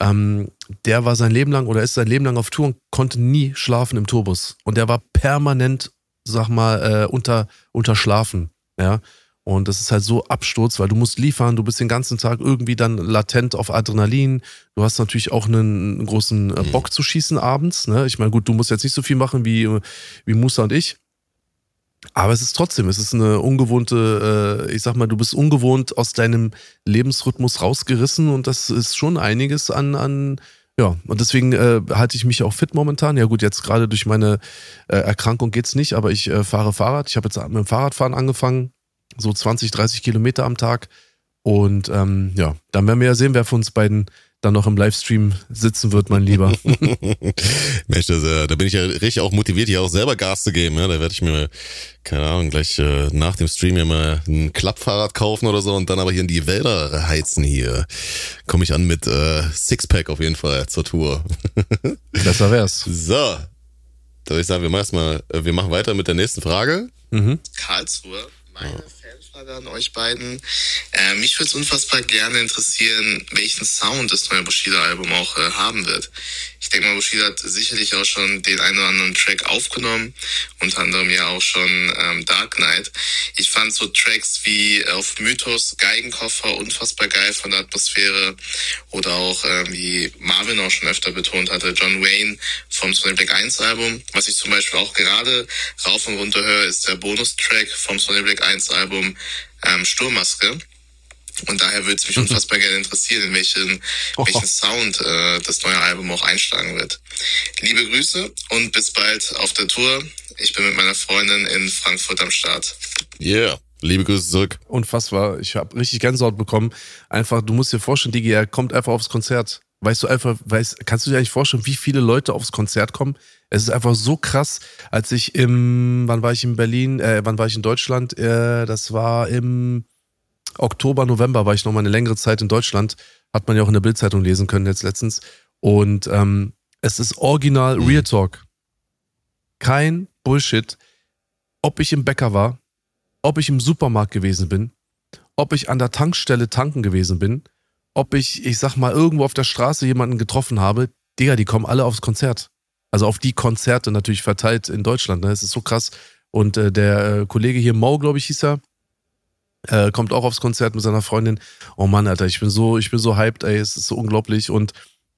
Speaker 1: Ähm, der war sein Leben lang oder ist sein Leben lang auf Tour und konnte nie schlafen im Tourbus. Und der war permanent, sag mal, äh, unter, unterschlafen. Ja. Und das ist halt so Absturz, weil du musst liefern, du bist den ganzen Tag irgendwie dann latent auf Adrenalin. Du hast natürlich auch einen, großen äh, mhm. Bock zu schießen abends. Ne? Ich meine, gut, du musst jetzt nicht so viel machen wie, wie Musa und ich. Aber es ist trotzdem, es ist eine ungewohnte, äh, ich sag mal, du bist ungewohnt aus deinem Lebensrhythmus rausgerissen und das ist schon einiges an, an ja, und deswegen äh, halte ich mich auch fit momentan. Ja gut, jetzt gerade durch meine äh, Erkrankung geht's nicht, aber ich äh, fahre Fahrrad. Ich habe jetzt mit dem Fahrradfahren angefangen so 20, 30 Kilometer am Tag. Und ähm, ja, dann werden wir ja sehen, wer von uns beiden dann noch im Livestream sitzen wird, mein Lieber. [laughs]
Speaker 2: Mensch, das, äh, da bin ich ja richtig auch motiviert, hier auch selber Gas zu geben. Ja? Da werde ich mir, keine Ahnung, gleich äh, nach dem Stream ja mal ein Klappfahrrad kaufen oder so und dann aber hier in die Wälder heizen hier. Komme ich an mit äh, Sixpack auf jeden Fall zur Tour. [laughs]
Speaker 1: Besser wär's.
Speaker 2: So. Da würde ich sagen, wir machen, erstmal, äh, wir machen weiter mit der nächsten Frage.
Speaker 5: Mhm. Karlsruhe meine Fanfrage an euch beiden. Äh, mich würde es unfassbar gerne interessieren, welchen Sound das neue Bushido-Album auch äh, haben wird. Ich denke mal, Bushido hat sicherlich auch schon den einen oder anderen Track aufgenommen, unter anderem ja auch schon ähm, Dark Knight. Ich fand so Tracks wie auf Mythos, Geigenkoffer unfassbar geil von der Atmosphäre oder auch äh, wie Marvin auch schon öfter betont hatte, John Wayne vom Sonic Black 1 Album. Was ich zum Beispiel auch gerade rauf und runter höre, ist der Bonustrack vom Sonic Black 1 Album ähm, Sturmmaske. Und daher würde es mich unfassbar gerne interessieren, in welchen, oh. welchen Sound äh, das neue Album auch einschlagen wird. Liebe Grüße und bis bald auf der Tour. Ich bin mit meiner Freundin in Frankfurt am Start.
Speaker 2: Yeah. Liebe Grüße zurück.
Speaker 1: Unfassbar. Ich habe richtig Gänsehaut bekommen. Einfach, du musst dir vorstellen, Digi, er kommt einfach aufs Konzert. Weißt du einfach, weißt, kannst du dir eigentlich vorstellen, wie viele Leute aufs Konzert kommen? Es ist einfach so krass, als ich im, wann war ich in Berlin, äh, wann war ich in Deutschland? Äh, das war im Oktober, November war ich noch mal eine längere Zeit in Deutschland. Hat man ja auch in der Bildzeitung lesen können jetzt letztens. Und ähm, es ist original Real Talk. Kein Bullshit. Ob ich im Bäcker war, ob ich im Supermarkt gewesen bin, ob ich an der Tankstelle tanken gewesen bin, ob ich, ich sag mal, irgendwo auf der Straße jemanden getroffen habe, Digga, die kommen alle aufs Konzert. Also auf die Konzerte natürlich verteilt in Deutschland. Ne? Es ist so krass. Und äh, der äh, Kollege hier, Mo, glaube ich, hieß er, äh, kommt auch aufs Konzert mit seiner Freundin. Oh Mann, Alter, ich bin so, ich bin so hyped, ey, es ist so unglaublich. Und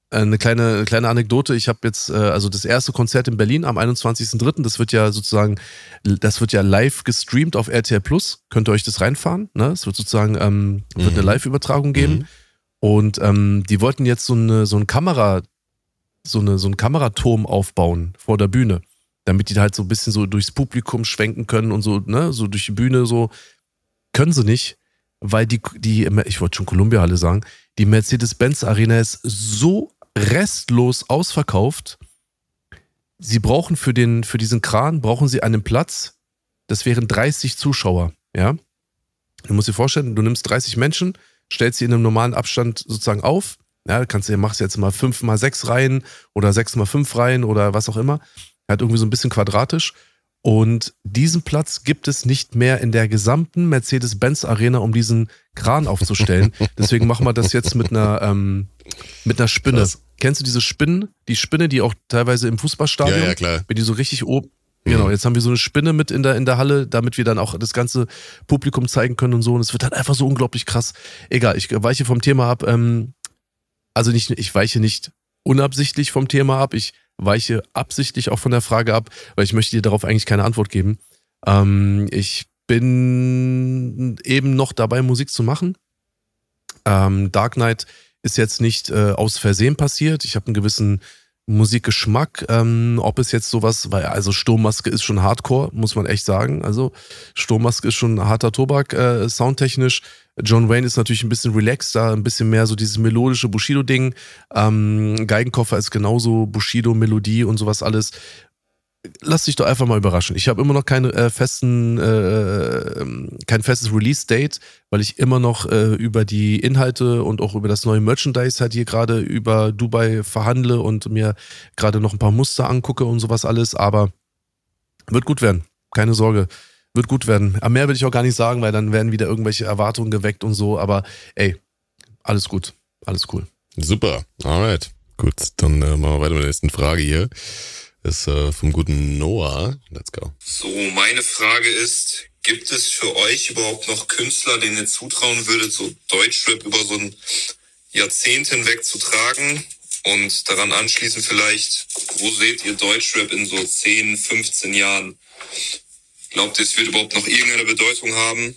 Speaker 1: äh, eine kleine, kleine Anekdote, ich habe jetzt, äh, also das erste Konzert in Berlin am 21.03., das wird ja sozusagen, das wird ja live gestreamt auf RTL Plus. Könnt ihr euch das reinfahren? Ne? Es wird sozusagen, ähm, wird mhm. eine Live-Übertragung geben. Mhm. Und ähm, die wollten jetzt so eine, so ein Kamera, so eine, so ein Kameraturm aufbauen vor der Bühne. Damit die halt so ein bisschen so durchs Publikum schwenken können und so, ne, so durch die Bühne so können sie nicht, weil die, die ich wollte schon Columbia-Halle sagen, die Mercedes-Benz-Arena ist so restlos ausverkauft. Sie brauchen für, den, für diesen Kran, brauchen sie einen Platz, das wären 30 Zuschauer, ja. Du musst dir vorstellen, du nimmst 30 Menschen, stellst sie in einem normalen Abstand sozusagen auf. Ja, kannst du, machst jetzt mal 5 mal 6 Reihen oder 6 mal 5 Reihen oder was auch immer. Halt irgendwie so ein bisschen quadratisch. Und diesen Platz gibt es nicht mehr in der gesamten Mercedes-Benz-Arena, um diesen Kran aufzustellen. [laughs] Deswegen machen wir das jetzt mit einer, ähm, mit einer Spinne. Krass. Kennst du diese Spinnen? Die Spinne, die auch teilweise im Fußballstadion,
Speaker 2: ja, ja, klar.
Speaker 1: wenn die so richtig oben, Genau, jetzt haben wir so eine Spinne mit in der, in der Halle, damit wir dann auch das ganze Publikum zeigen können und so. Und es wird dann einfach so unglaublich krass. Egal, ich weiche vom Thema ab. Ähm, also nicht, ich weiche nicht unabsichtlich vom Thema ab. Ich weiche absichtlich auch von der Frage ab, weil ich möchte dir darauf eigentlich keine Antwort geben. Ähm, ich bin eben noch dabei, Musik zu machen. Ähm, Dark Knight ist jetzt nicht äh, aus Versehen passiert. Ich habe einen gewissen Musikgeschmack. Ähm, ob es jetzt sowas, weil also Sturmmaske ist schon Hardcore, muss man echt sagen. Also Sturmmaske ist schon harter Tobak, äh, soundtechnisch. John Wayne ist natürlich ein bisschen relaxter, ein bisschen mehr so dieses melodische Bushido-Ding. Ähm, Geigenkoffer ist genauso Bushido, Melodie und sowas alles lass dich doch einfach mal überraschen. Ich habe immer noch keine äh, festen, äh, ähm, kein festes Release-Date, weil ich immer noch äh, über die Inhalte und auch über das neue Merchandise halt hier gerade über Dubai verhandle und mir gerade noch ein paar Muster angucke und sowas alles. Aber wird gut werden. Keine Sorge. Wird gut werden. Aber mehr will ich auch gar nicht sagen, weil dann werden wieder irgendwelche Erwartungen geweckt und so. Aber ey, alles gut. Alles cool.
Speaker 2: Super. Alright. Gut, dann äh, machen wir weiter mit der nächsten Frage hier ist äh, vom guten Noah. Let's go.
Speaker 6: So, meine Frage ist, gibt es für euch überhaupt noch Künstler, denen ihr zutrauen würdet, so Deutschrap über so ein Jahrzehnt hinweg zu tragen? Und daran anschließend vielleicht, wo seht ihr Deutschrap in so 10, 15 Jahren? Glaubt ihr, es wird überhaupt noch irgendeine Bedeutung haben?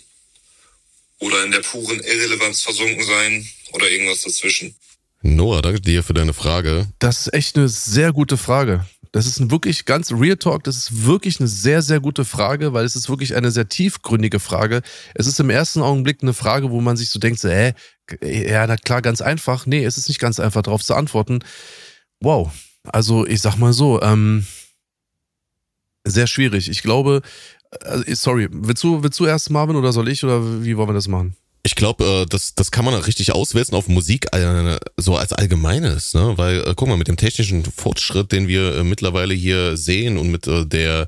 Speaker 6: Oder in der puren Irrelevanz versunken sein? Oder irgendwas dazwischen?
Speaker 2: Noah, danke dir für deine Frage.
Speaker 1: Das ist echt eine sehr gute Frage. Das ist ein wirklich ganz Real Talk. Das ist wirklich eine sehr, sehr gute Frage, weil es ist wirklich eine sehr tiefgründige Frage. Es ist im ersten Augenblick eine Frage, wo man sich so denkt, so, hä, ja, na klar, ganz einfach. Nee, es ist nicht ganz einfach darauf zu antworten. Wow. Also, ich sag mal so, ähm, sehr schwierig. Ich glaube, also, sorry, willst du, willst du erst Marvin oder soll ich oder wie wollen wir das machen?
Speaker 2: Ich glaube, äh, das, das kann man richtig auswälzen auf Musik äh, so als Allgemeines, ne? Weil, äh, guck mal, mit dem technischen Fortschritt, den wir äh, mittlerweile hier sehen und mit äh, der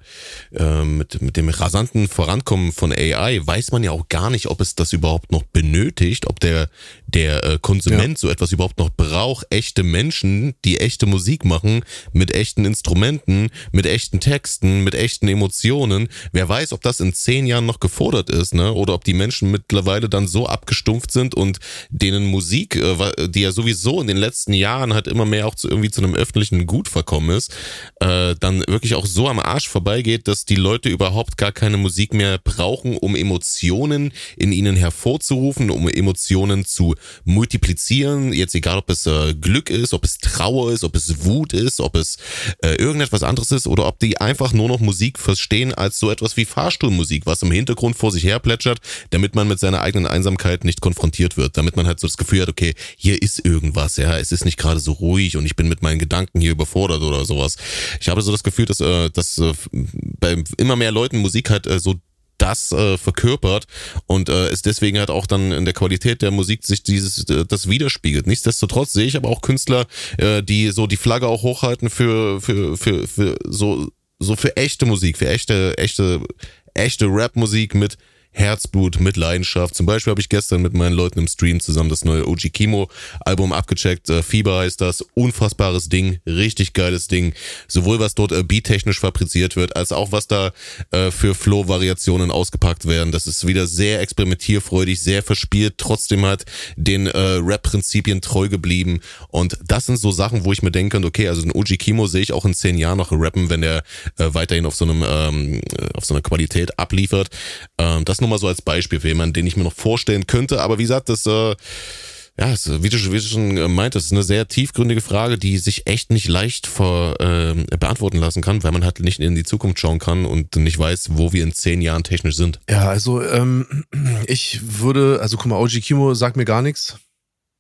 Speaker 2: äh, mit, mit dem rasanten Vorankommen von AI, weiß man ja auch gar nicht, ob es das überhaupt noch benötigt, ob der, der äh, Konsument ja. so etwas überhaupt noch braucht. Echte Menschen, die echte Musik machen, mit echten Instrumenten, mit echten Texten, mit echten Emotionen. Wer weiß, ob das in zehn Jahren noch gefordert ist, ne? Oder ob die Menschen mittlerweile dann so abgestumpft sind und denen Musik, äh, die ja sowieso in den letzten Jahren halt immer mehr auch zu, irgendwie zu einem öffentlichen Gut verkommen ist, äh, dann wirklich auch so am Arsch vorbeigeht, dass die Leute überhaupt gar keine Musik mehr brauchen, um Emotionen in ihnen hervorzurufen, um Emotionen zu multiplizieren. Jetzt egal, ob es äh, Glück ist, ob es Trauer ist, ob es Wut ist, ob es irgendetwas anderes ist oder ob die einfach nur noch Musik verstehen als so etwas wie Fahrstuhlmusik, was im Hintergrund vor sich her plätschert, damit man mit seiner eigenen Einsamkeit Einsamkeit nicht konfrontiert wird, damit man halt so das Gefühl hat, okay, hier ist irgendwas, ja, es ist nicht gerade so ruhig und ich bin mit meinen Gedanken hier überfordert oder sowas. Ich habe so das Gefühl, dass, äh, dass äh, bei immer mehr Leuten Musik halt äh, so das äh, verkörpert und äh, es deswegen halt auch dann in der Qualität der Musik sich dieses äh, das widerspiegelt. Nichtsdestotrotz sehe ich aber auch Künstler, äh, die so die Flagge auch hochhalten für für für für so so für echte Musik, für echte echte echte Rap-Musik mit Herzblut, mit Leidenschaft. Zum Beispiel habe ich gestern mit meinen Leuten im Stream zusammen das neue OG Kimo Album abgecheckt. Äh, Fieber heißt das. Unfassbares Ding. Richtig geiles Ding. Sowohl was dort äh, beattechnisch fabriziert wird, als auch was da äh, für Flow-Variationen ausgepackt werden. Das ist wieder sehr experimentierfreudig, sehr verspielt, trotzdem halt den äh, Rap-Prinzipien treu geblieben. Und das sind so Sachen, wo ich mir denke, okay, also den OG Kimo sehe ich auch in zehn Jahren noch rappen, wenn der äh, weiterhin auf so einem ähm, äh, auf so einer Qualität abliefert. Ähm, das nur mal so als Beispiel für jemanden, den ich mir noch vorstellen könnte. Aber wie gesagt, das, äh, ja, ist, wie, du, wie du schon meintest, ist eine sehr tiefgründige Frage, die sich echt nicht leicht vor, äh, beantworten lassen kann, weil man halt nicht in die Zukunft schauen kann und nicht weiß, wo wir in zehn Jahren technisch sind.
Speaker 1: Ja, also ähm, ich würde, also guck mal, OG Kimo sagt mir gar nichts.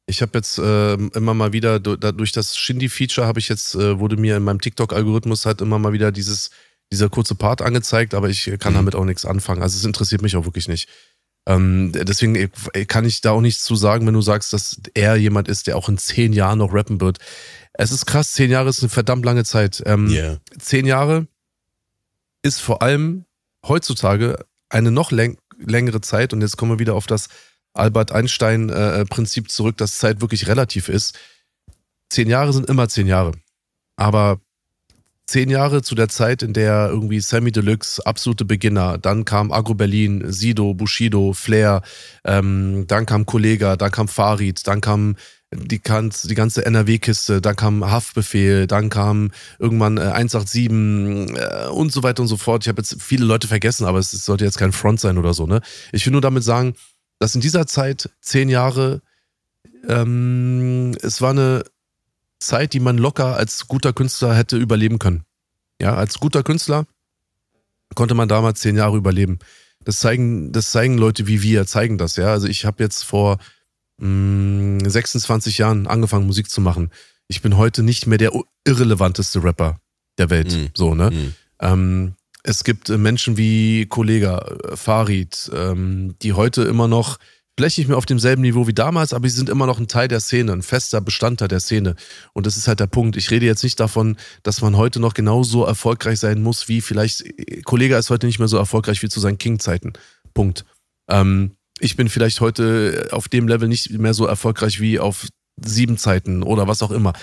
Speaker 1: Ich habe jetzt äh, immer mal wieder durch das Shindy-Feature habe ich jetzt äh, wurde mir in meinem TikTok-Algorithmus halt immer mal wieder dieses dieser kurze Part angezeigt, aber ich kann mhm. damit auch nichts anfangen. Also es interessiert mich auch wirklich nicht. Ähm, deswegen kann ich da auch nichts zu sagen, wenn du sagst, dass er jemand ist, der auch in zehn Jahren noch rappen wird. Es ist krass, zehn Jahre ist eine verdammt lange Zeit. Ähm, yeah. Zehn Jahre ist vor allem heutzutage eine noch läng längere Zeit und jetzt kommen wir wieder auf das Albert Einstein-Prinzip äh, zurück, dass Zeit wirklich relativ ist. Zehn Jahre sind immer zehn Jahre. Aber zehn Jahre zu der Zeit, in der irgendwie Sammy Deluxe, absolute Beginner, dann kam Agro Berlin, Sido, Bushido, Flair, ähm, dann kam Kollega, dann kam Farid, dann kam die, die ganze NRW-Kiste, dann kam Haftbefehl, dann kam irgendwann äh, 187 äh, und so weiter und so fort. Ich habe jetzt viele Leute vergessen, aber es, es sollte jetzt kein Front sein oder so. Ne? Ich will nur damit sagen, dass in dieser Zeit, zehn Jahre, ähm, es war eine Zeit, die man locker als guter Künstler hätte überleben können. Ja, als guter Künstler konnte man damals zehn Jahre überleben. Das zeigen, das zeigen Leute wie wir, zeigen das, ja. Also ich habe jetzt vor mh, 26 Jahren angefangen, Musik zu machen. Ich bin heute nicht mehr der irrelevanteste Rapper der Welt. Mhm. So, ne? Mhm. Ähm, es gibt Menschen wie Kollega, äh, Farid, ähm, die heute immer noch vielleicht nicht mehr auf demselben Niveau wie damals, aber sie sind immer noch ein Teil der Szene, ein fester Bestandteil der Szene. Und das ist halt der Punkt. Ich rede jetzt nicht davon, dass man heute noch genauso erfolgreich sein muss, wie vielleicht, Kollege ist heute nicht mehr so erfolgreich wie zu seinen King-Zeiten. Punkt. Ähm, ich bin vielleicht heute auf dem Level nicht mehr so erfolgreich wie auf sieben Zeiten oder was auch immer.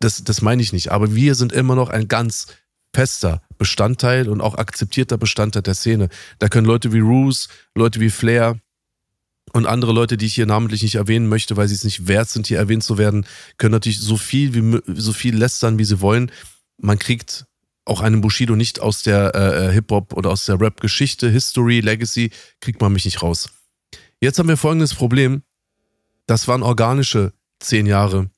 Speaker 1: Das, das meine ich nicht. Aber wir sind immer noch ein ganz fester Bestandteil und auch akzeptierter Bestandteil der Szene. Da können Leute wie Roos, Leute wie Flair, und andere Leute, die ich hier namentlich nicht erwähnen möchte, weil sie es nicht wert sind, hier erwähnt zu werden, können natürlich so viel wie so viel lästern, wie sie wollen. Man kriegt auch einen Bushido nicht aus der äh, Hip-Hop oder aus der Rap-Geschichte, History, Legacy, kriegt man mich nicht raus. Jetzt haben wir folgendes Problem. Das waren organische zehn Jahre,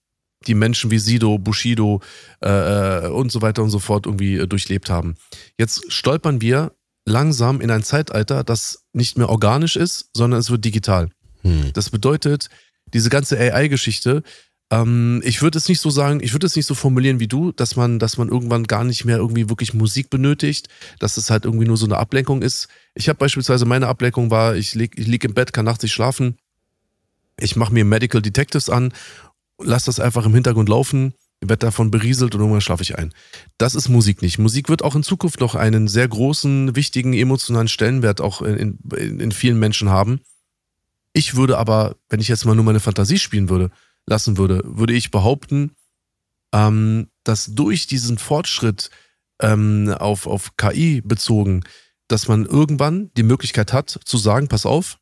Speaker 1: die Menschen wie Sido, Bushido äh, äh und so weiter und so fort irgendwie äh, durchlebt haben. Jetzt stolpern wir langsam in ein Zeitalter, das nicht mehr organisch ist, sondern es wird digital. Hm. Das bedeutet, diese ganze AI-Geschichte, ähm, ich würde es nicht so sagen, ich würde es nicht so formulieren wie du, dass man, dass man irgendwann gar nicht mehr irgendwie wirklich Musik benötigt, dass es halt irgendwie nur so eine Ablenkung ist. Ich habe beispielsweise meine Ablenkung war, ich lieg, ich lieg im Bett, kann nachts nicht schlafen, ich mache mir Medical Detectives an, lass das einfach im Hintergrund laufen werde davon berieselt und irgendwann schlafe ich ein. Das ist Musik nicht. Musik wird auch in Zukunft noch einen sehr großen, wichtigen, emotionalen Stellenwert auch in, in, in vielen Menschen haben. Ich würde aber, wenn ich jetzt mal nur meine Fantasie spielen würde, lassen würde, würde ich behaupten, ähm, dass durch diesen Fortschritt ähm, auf, auf KI bezogen, dass man irgendwann die Möglichkeit hat zu sagen, pass auf,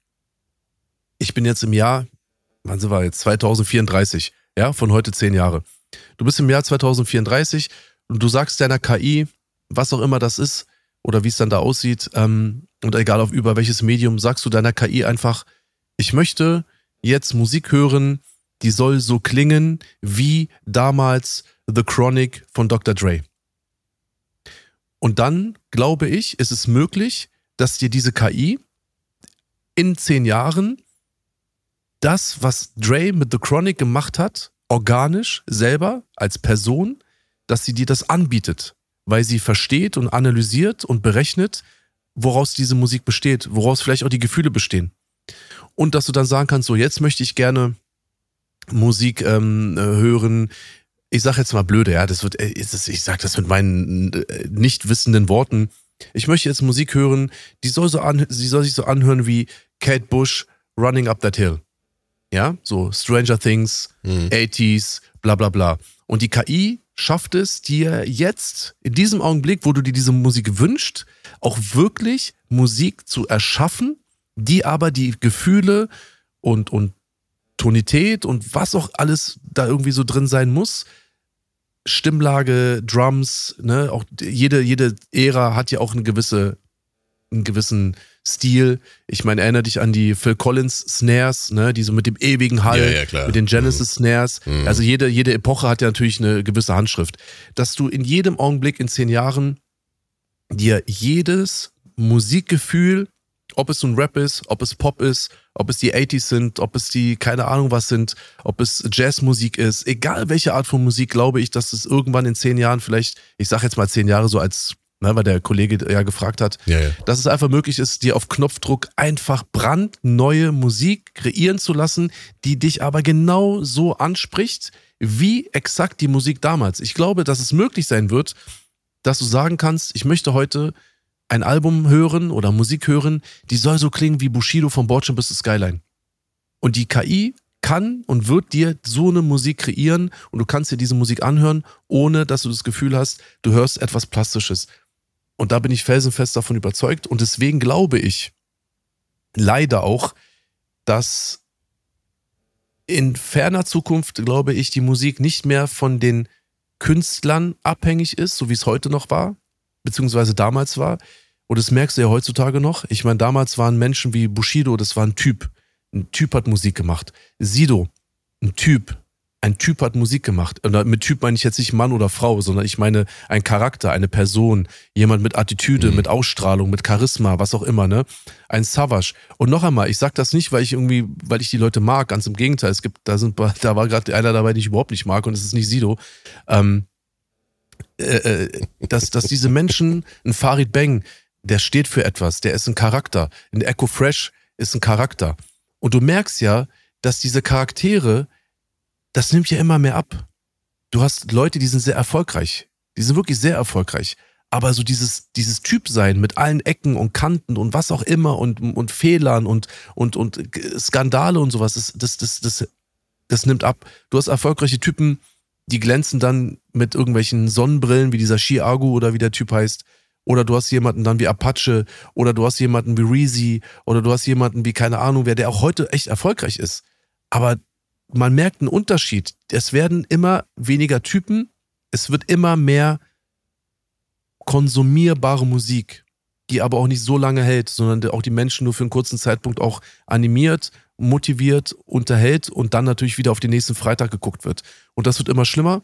Speaker 1: ich bin jetzt im Jahr, wann sind wir jetzt, 2034, ja, von heute zehn Jahre. Du bist im Jahr 2034 und du sagst deiner KI, was auch immer das ist oder wie es dann da aussieht, ähm, und egal auf über welches Medium, sagst du deiner KI einfach, ich möchte jetzt Musik hören, die soll so klingen wie damals The Chronic von Dr. Dre. Und dann, glaube ich, ist es möglich, dass dir diese KI in zehn Jahren das, was Dre mit The Chronic gemacht hat, organisch selber als Person, dass sie dir das anbietet, weil sie versteht und analysiert und berechnet, woraus diese Musik besteht, woraus vielleicht auch die Gefühle bestehen. Und dass du dann sagen kannst, so jetzt möchte ich gerne Musik ähm, äh, hören. Ich sage jetzt mal blöde, ja, das wird, äh, ich sage das mit meinen äh, nicht wissenden Worten. Ich möchte jetzt Musik hören, die soll so an, sie soll sich so anhören wie Kate Bush Running Up That Hill. Ja, so Stranger Things, mhm. 80s, bla bla bla. Und die KI schafft es dir jetzt, in diesem Augenblick, wo du dir diese Musik wünschst, auch wirklich Musik zu erschaffen, die aber die Gefühle und, und Tonität und was auch alles da irgendwie so drin sein muss, Stimmlage, Drums, ne, auch jede, jede Ära hat ja auch eine gewisse, einen gewissen Stil. Ich meine, erinnere dich an die Phil Collins Snares, ne, die so mit dem ewigen Hall, ja, ja, mit den Genesis mhm. Snares. Mhm. Also jede, jede Epoche hat ja natürlich eine gewisse Handschrift. Dass du in jedem Augenblick in zehn Jahren dir jedes Musikgefühl, ob es so ein Rap ist, ob es Pop ist, ob es die 80s sind, ob es die keine Ahnung was sind, ob es Jazzmusik ist, egal welche Art von Musik, glaube ich, dass es irgendwann in zehn Jahren vielleicht, ich sage jetzt mal zehn Jahre so als ne, weil der Kollege ja gefragt hat, ja, ja. dass es einfach möglich ist, dir auf Knopfdruck einfach brandneue Musik kreieren zu lassen, die dich aber genau so anspricht, wie exakt die Musik damals. Ich glaube, dass es möglich sein wird, dass du sagen kannst, ich möchte heute ein Album hören oder Musik hören, die soll so klingen wie Bushido von Bordschirm bis zur Skyline. Und die KI kann und wird dir so eine Musik kreieren und du kannst dir diese Musik anhören, ohne dass du das Gefühl hast, du hörst etwas Plastisches. Und da bin ich felsenfest davon überzeugt und deswegen glaube ich leider auch, dass in ferner Zukunft, glaube ich, die Musik nicht mehr von den Künstlern abhängig ist, so wie es heute noch war, beziehungsweise damals war. Und das merkst du ja heutzutage noch. Ich meine, damals waren Menschen wie Bushido, das war ein Typ. Ein Typ hat Musik gemacht. Sido, ein Typ. Ein Typ hat Musik gemacht. Und mit Typ meine ich jetzt nicht Mann oder Frau, sondern ich meine ein Charakter, eine Person, jemand mit Attitüde, mhm. mit Ausstrahlung, mit Charisma, was auch immer, ne? Ein Savage. Und noch einmal, ich sag das nicht, weil ich irgendwie, weil ich die Leute mag, ganz im Gegenteil. Es gibt, da sind, da war gerade einer dabei, den ich überhaupt nicht mag und es ist nicht Sido. Ähm, äh, äh, dass, dass diese Menschen, ein Farid Bang, der steht für etwas, der ist ein Charakter. Ein Echo Fresh ist ein Charakter. Und du merkst ja, dass diese Charaktere, das nimmt ja immer mehr ab. Du hast Leute, die sind sehr erfolgreich. Die sind wirklich sehr erfolgreich. Aber so dieses, dieses Typsein mit allen Ecken und Kanten und was auch immer und, und Fehlern und, und, und Skandale und sowas, das, das, das, das, das nimmt ab. Du hast erfolgreiche Typen, die glänzen dann mit irgendwelchen Sonnenbrillen, wie dieser Chiago oder wie der Typ heißt. Oder du hast jemanden dann wie Apache oder du hast jemanden wie Reezy oder du hast jemanden wie keine Ahnung wer, der auch heute echt erfolgreich ist. Aber man merkt einen Unterschied. Es werden immer weniger Typen, es wird immer mehr konsumierbare Musik, die aber auch nicht so lange hält, sondern auch die Menschen nur für einen kurzen Zeitpunkt auch animiert, motiviert, unterhält und dann natürlich wieder auf den nächsten Freitag geguckt wird. Und das wird immer schlimmer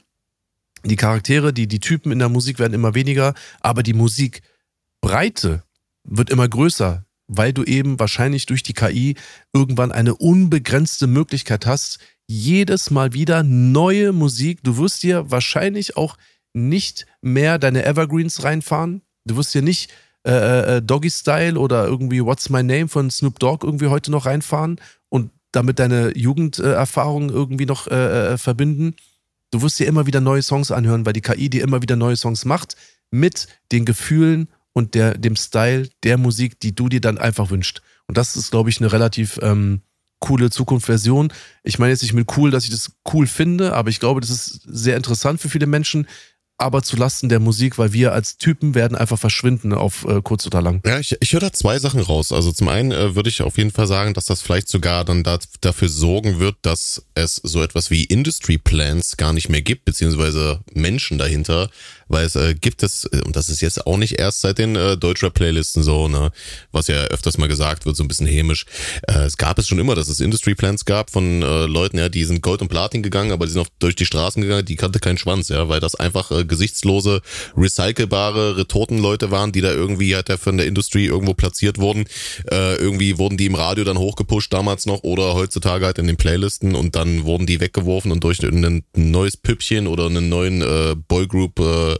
Speaker 1: die Charaktere, die, die Typen in der Musik werden immer weniger, aber die Musikbreite wird immer größer, weil du eben wahrscheinlich durch die KI irgendwann eine unbegrenzte Möglichkeit hast, jedes Mal wieder neue Musik. Du wirst dir wahrscheinlich auch nicht mehr deine Evergreens reinfahren. Du wirst dir nicht äh, äh, äh Doggy Style oder irgendwie What's My Name von Snoop Dogg irgendwie heute noch reinfahren und damit deine Jugenderfahrung irgendwie noch äh, äh, verbinden. Du wirst dir immer wieder neue Songs anhören, weil die KI dir immer wieder neue Songs macht mit den Gefühlen und der, dem Style der Musik, die du dir dann einfach wünschst. Und das ist, glaube ich, eine relativ ähm, coole Zukunftsversion. Ich meine jetzt nicht mit cool, dass ich das cool finde, aber ich glaube, das ist sehr interessant für viele Menschen, aber zu Lasten der Musik, weil wir als Typen werden einfach verschwinden auf äh, kurz oder lang.
Speaker 2: Ja, ich, ich höre da zwei Sachen raus. Also zum einen äh, würde ich auf jeden Fall sagen, dass das vielleicht sogar dann da, dafür sorgen wird, dass es so etwas wie Industry Plans gar nicht mehr gibt, beziehungsweise Menschen dahinter, weil es äh, gibt es, äh, und das ist jetzt auch nicht erst seit den äh, Deutschrap-Playlisten so, ne, was ja öfters mal gesagt wird, so ein bisschen hämisch. Äh, es gab es schon immer, dass es Industry Plans gab von äh, Leuten, ja, die sind Gold und Platin gegangen, aber die sind auch durch die Straßen gegangen, die kannte keinen Schwanz, ja, weil das einfach äh, gesichtslose, recycelbare Retortenleute waren, die da irgendwie halt von der Industrie irgendwo platziert wurden. Äh, irgendwie wurden die im Radio dann hochgepusht damals noch oder heutzutage halt in den Playlisten und dann wurden die weggeworfen und durch ein neues Püppchen oder einen neuen äh, Boygroup äh,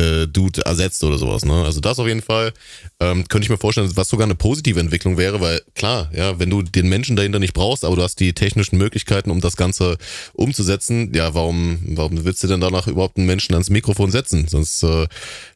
Speaker 2: äh, Dude ersetzt oder sowas. Ne? Also das auf jeden Fall ähm, könnte ich mir vorstellen, was sogar eine positive Entwicklung wäre, weil klar, ja, wenn du den Menschen dahinter nicht brauchst, aber du hast die technischen Möglichkeiten, um das Ganze umzusetzen, ja, warum, warum willst du denn danach überhaupt einen Menschen ans Mikrofon setzen? Sonst äh,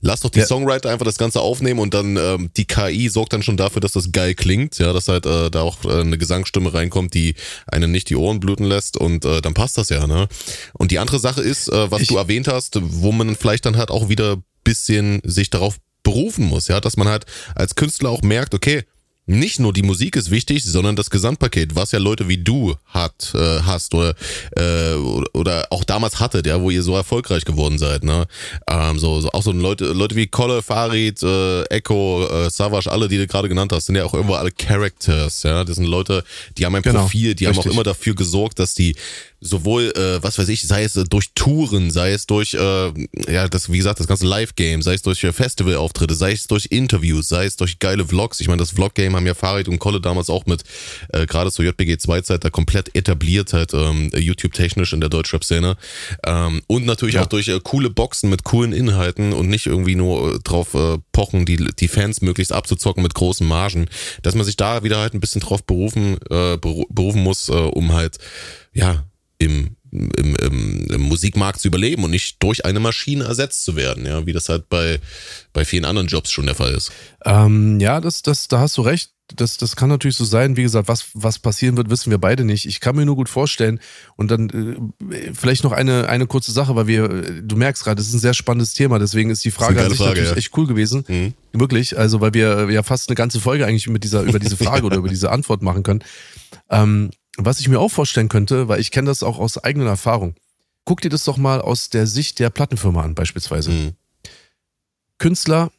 Speaker 2: lass doch die ja. Songwriter einfach das Ganze aufnehmen und dann ähm, die KI sorgt dann schon dafür, dass das geil klingt, ja, dass halt äh, da auch äh, eine Gesangsstimme reinkommt, die einen nicht die Ohren bluten lässt und äh, dann passt das ja, ne? Und die andere Sache ist, äh, was ich, du erwähnt hast, wo man vielleicht dann halt auch wieder bisschen sich darauf berufen muss, ja, dass man halt als Künstler auch merkt, okay, nicht nur die Musik ist wichtig, sondern das Gesamtpaket, was ja Leute wie du hat, äh, hast oder, äh, oder auch damals hattet, ja, wo ihr so erfolgreich geworden seid, ne? Ähm, so, so auch so Leute, Leute wie Kolle, Farid, äh, Echo, äh, Savage, alle, die du gerade genannt hast, sind ja auch irgendwo alle Characters, ja. Das sind Leute, die haben ein genau, Profil, die richtig. haben auch immer dafür gesorgt, dass die sowohl, äh, was weiß ich, sei es äh, durch Touren, sei es durch, äh, ja, das, wie gesagt, das ganze Live-Game, sei es durch äh, Festival-Auftritte, sei es durch Interviews, sei es durch geile Vlogs. Ich meine, das Vlog-Game haben ja Farid und Kolle damals auch mit, äh, gerade zur JBG 2-Zeit da komplett etabliert, halt ähm, YouTube-technisch in der Deutschrap-Szene. Ähm, und natürlich ja. auch durch äh, coole Boxen mit coolen Inhalten und nicht irgendwie nur äh, drauf äh, pochen, die, die Fans möglichst abzuzocken mit großen Margen, dass man sich da wieder halt ein bisschen drauf berufen, äh, berufen muss, äh, um halt, ja, im, im, im, im Musikmarkt zu überleben und nicht durch eine Maschine ersetzt zu werden, ja, wie das halt bei, bei vielen anderen Jobs schon der Fall ist.
Speaker 1: Ähm, ja, das, das, da hast du recht. das, das kann natürlich so sein. Wie gesagt, was, was passieren wird, wissen wir beide nicht. Ich kann mir nur gut vorstellen. Und dann äh, vielleicht noch eine, eine kurze Sache, weil wir, äh, du merkst gerade, das ist ein sehr spannendes Thema. Deswegen ist die Frage
Speaker 2: ist
Speaker 1: an sich
Speaker 2: Frage,
Speaker 1: natürlich
Speaker 2: ja.
Speaker 1: echt cool gewesen.
Speaker 2: Mhm.
Speaker 1: Wirklich. Also, weil wir ja fast eine ganze Folge eigentlich mit dieser, über diese Frage oder über diese Antwort machen können. Ähm, was ich mir auch vorstellen könnte, weil ich kenne das auch aus eigener Erfahrung. Guck dir das doch mal aus der Sicht der Plattenfirma an, beispielsweise.
Speaker 2: Mhm.
Speaker 1: Künstler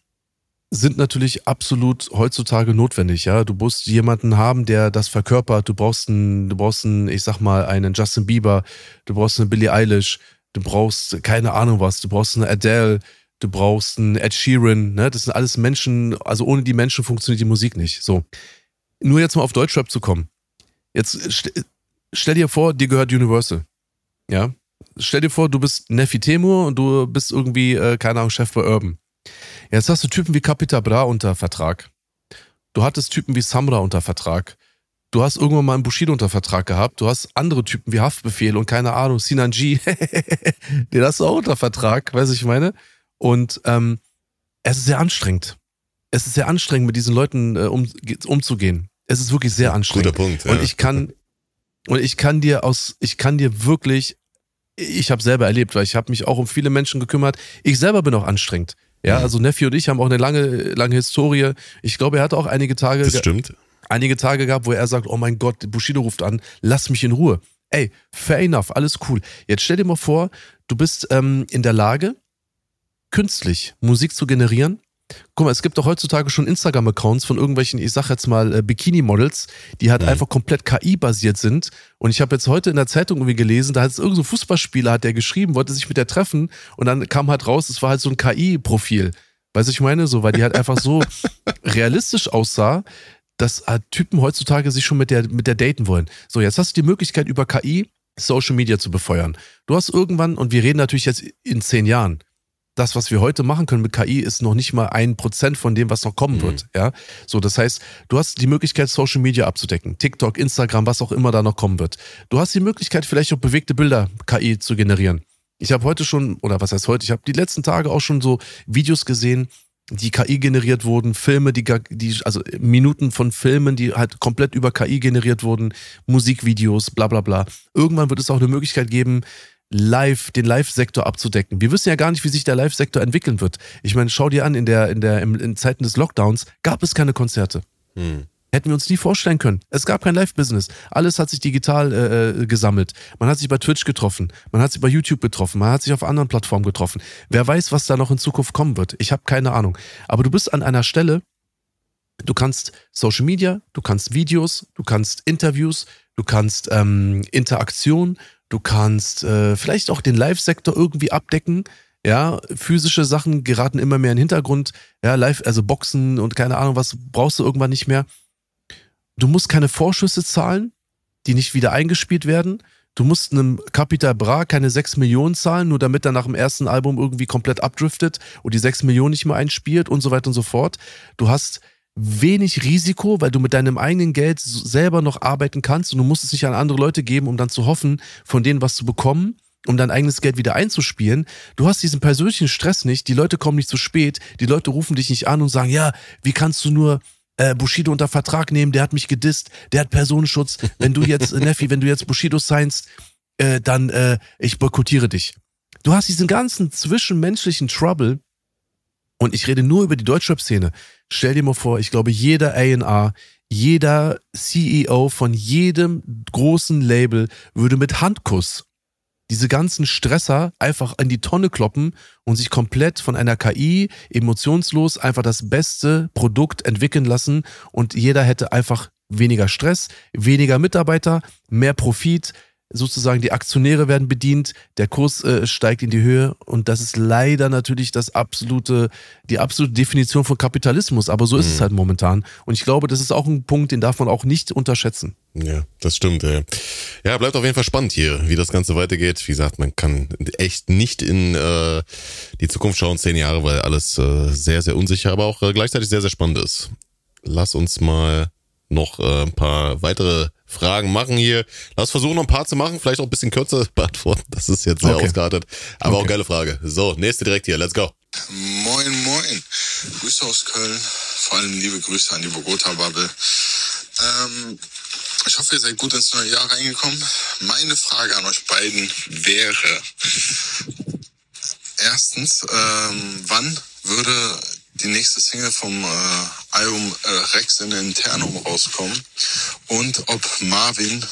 Speaker 1: sind natürlich absolut heutzutage notwendig, ja. Du musst jemanden haben, der das verkörpert. Du brauchst einen, du brauchst einen, ich sag mal, einen Justin Bieber, du brauchst eine Billie Eilish, du brauchst keine Ahnung was, du brauchst eine Adele, du brauchst einen Ed Sheeran, ne? Das sind alles Menschen, also ohne die Menschen funktioniert die Musik nicht. So. Nur jetzt mal auf Deutschrap zu kommen. Jetzt st stell dir vor, dir gehört Universal. Ja. Stell dir vor, du bist Neffi Temur und du bist irgendwie, äh, keine Ahnung, Chef bei Urban. Jetzt hast du Typen wie Capita Bra unter Vertrag. Du hattest Typen wie Samra unter Vertrag. Du hast irgendwann mal einen Bushido unter Vertrag gehabt. Du hast andere Typen wie Haftbefehl und keine Ahnung, Sinan G. [laughs] Den hast du auch unter Vertrag, weiß ich meine. Und ähm, es ist sehr anstrengend. Es ist sehr anstrengend, mit diesen Leuten äh, um, umzugehen. Es ist wirklich sehr anstrengend.
Speaker 2: Guter Punkt. Ja.
Speaker 1: Und ich kann, und ich kann dir aus, ich kann dir wirklich, ich habe selber erlebt, weil ich habe mich auch um viele Menschen gekümmert. Ich selber bin auch anstrengend. Ja,
Speaker 2: Mhm.
Speaker 1: also Neffi und ich haben auch eine lange, lange Historie. Ich glaube, er hatte auch einige Tage,
Speaker 2: das stimmt.
Speaker 1: einige Tage gehabt, wo er sagt, oh mein Gott, Bushido ruft an, lass mich in Ruhe. Ey, fair enough, alles cool. Jetzt stell dir mal vor, du bist ähm, in der Lage, künstlich Musik zu generieren. Guck mal, es gibt doch heutzutage schon Instagram-Accounts von irgendwelchen, ich sag jetzt mal, äh, Bikini-Models, die halt
Speaker 2: Mhm.
Speaker 1: einfach komplett KI-basiert sind. Und ich habe jetzt heute in der Zeitung irgendwie gelesen, da hat es irgendein so Fußballspieler, hat der geschrieben, wollte sich mit der treffen und dann kam halt raus, es war halt so ein KI-Profil. Weißt du, ich meine, so, weil die halt einfach so [laughs] realistisch aussah, dass halt Typen heutzutage sich schon mit der, mit der daten wollen. So, jetzt hast du die Möglichkeit, über KI Social Media zu befeuern. Du hast irgendwann, und wir reden natürlich jetzt in zehn Jahren, das, was wir heute machen können mit KI, ist noch nicht mal ein Prozent von dem, was noch kommen
Speaker 2: Mhm.
Speaker 1: wird. Ja, so das heißt, du hast die Möglichkeit, Social Media abzudecken, TikTok, Instagram, was auch immer da noch kommen wird. Du hast die Möglichkeit, vielleicht auch bewegte Bilder KI zu generieren. Ich habe heute schon, oder was heißt heute, ich habe die letzten Tage auch schon so Videos gesehen, die KI generiert wurden, Filme, die, die, also Minuten von Filmen, die halt komplett über KI generiert wurden, Musikvideos, bla bla bla. Irgendwann wird es auch eine Möglichkeit geben, live, den Live-Sektor abzudecken. Wir wissen ja gar nicht, wie sich der Live-Sektor entwickeln wird. Ich meine, schau dir an, in der, in der, im- in Zeiten des Lockdowns gab es keine Konzerte.
Speaker 2: Hm.
Speaker 1: Hätten wir uns nie vorstellen können. Es gab kein Live-Business. Alles hat sich digital äh, äh, gesammelt. Man hat sich bei Twitch getroffen, man hat sich bei YouTube getroffen, man hat sich auf anderen Plattformen getroffen. Wer weiß, was da noch in Zukunft kommen wird. Ich habe keine Ahnung. Aber du bist an einer Stelle, du kannst Social Media, du kannst Videos, du kannst Interviews, du kannst ähm, Interaktion, du kannst äh, vielleicht auch den Live-Sektor irgendwie abdecken. Ja, physische Sachen geraten immer mehr in den Hintergrund. Ja, live, also Boxen und keine Ahnung was, brauchst du irgendwann nicht mehr. Du musst keine Vorschüsse zahlen, die nicht wieder eingespielt werden. Du musst einem Capital Bra keine 6 Millionen zahlen, nur damit er nach dem ersten Album irgendwie komplett abdriftet und die 6 Millionen nicht mehr einspielt und so weiter und so fort. Du hast wenig Risiko, weil du mit deinem eigenen Geld selber noch arbeiten kannst und du musst es nicht an andere Leute geben, um dann zu hoffen, von denen was zu bekommen, um dein eigenes Geld wieder einzuspielen. Du hast diesen persönlichen Stress nicht, die Leute kommen nicht zu spät, die Leute rufen dich nicht an und sagen, ja, wie kannst du nur äh, Bushido unter Vertrag nehmen, der hat mich gedisst, der hat Personenschutz. Wenn du jetzt, äh, Neffi, wenn du jetzt Bushido signst, äh, dann äh, ich boykottiere dich. Du hast diesen ganzen zwischenmenschlichen Trouble und ich rede nur über die Deutschrap-Szene. Stell dir mal vor, ich glaube, jeder A&R, jeder CEO von jedem großen Label würde mit Handkuss diese ganzen Stresser einfach in die Tonne kloppen und sich komplett von einer KI emotionslos einfach das beste Produkt entwickeln lassen und jeder hätte einfach weniger Stress, weniger Mitarbeiter, mehr Profit, sozusagen die Aktionäre werden bedient, der Kurs äh, steigt in die Höhe und das ist leider natürlich das absolute, die absolute Definition von Kapitalismus, aber so ist es halt momentan und ich glaube, das ist auch ein Punkt, den darf man auch nicht unterschätzen.
Speaker 2: Ja, das stimmt. Ja. ja, bleibt auf jeden Fall spannend hier, wie das Ganze weitergeht. Wie gesagt, man kann echt nicht in äh, die Zukunft schauen, zehn Jahre, weil alles äh, sehr, sehr unsicher, aber auch äh, gleichzeitig sehr, sehr spannend ist. Lass uns mal noch äh, ein paar weitere Fragen machen hier. Lass versuchen, noch ein paar zu machen, vielleicht auch ein bisschen kürzer [laughs] beantworten. Das ist jetzt sehr
Speaker 1: Okay.
Speaker 2: ausgeartet. Aber auch
Speaker 1: Okay.
Speaker 2: geile Frage. So, nächste direkt hier. Let's go.
Speaker 7: Moin, moin. Grüße aus Köln.
Speaker 4: vor allem liebe Grüße an die Bogota-Bubble. Ähm, ich hoffe, ihr seid gut ins neue Jahr reingekommen. Meine Frage an euch beiden wäre, erstens, ähm, wann würde die nächste Single vom äh, Album äh, Rex in Internum rauskommen und ob Marvin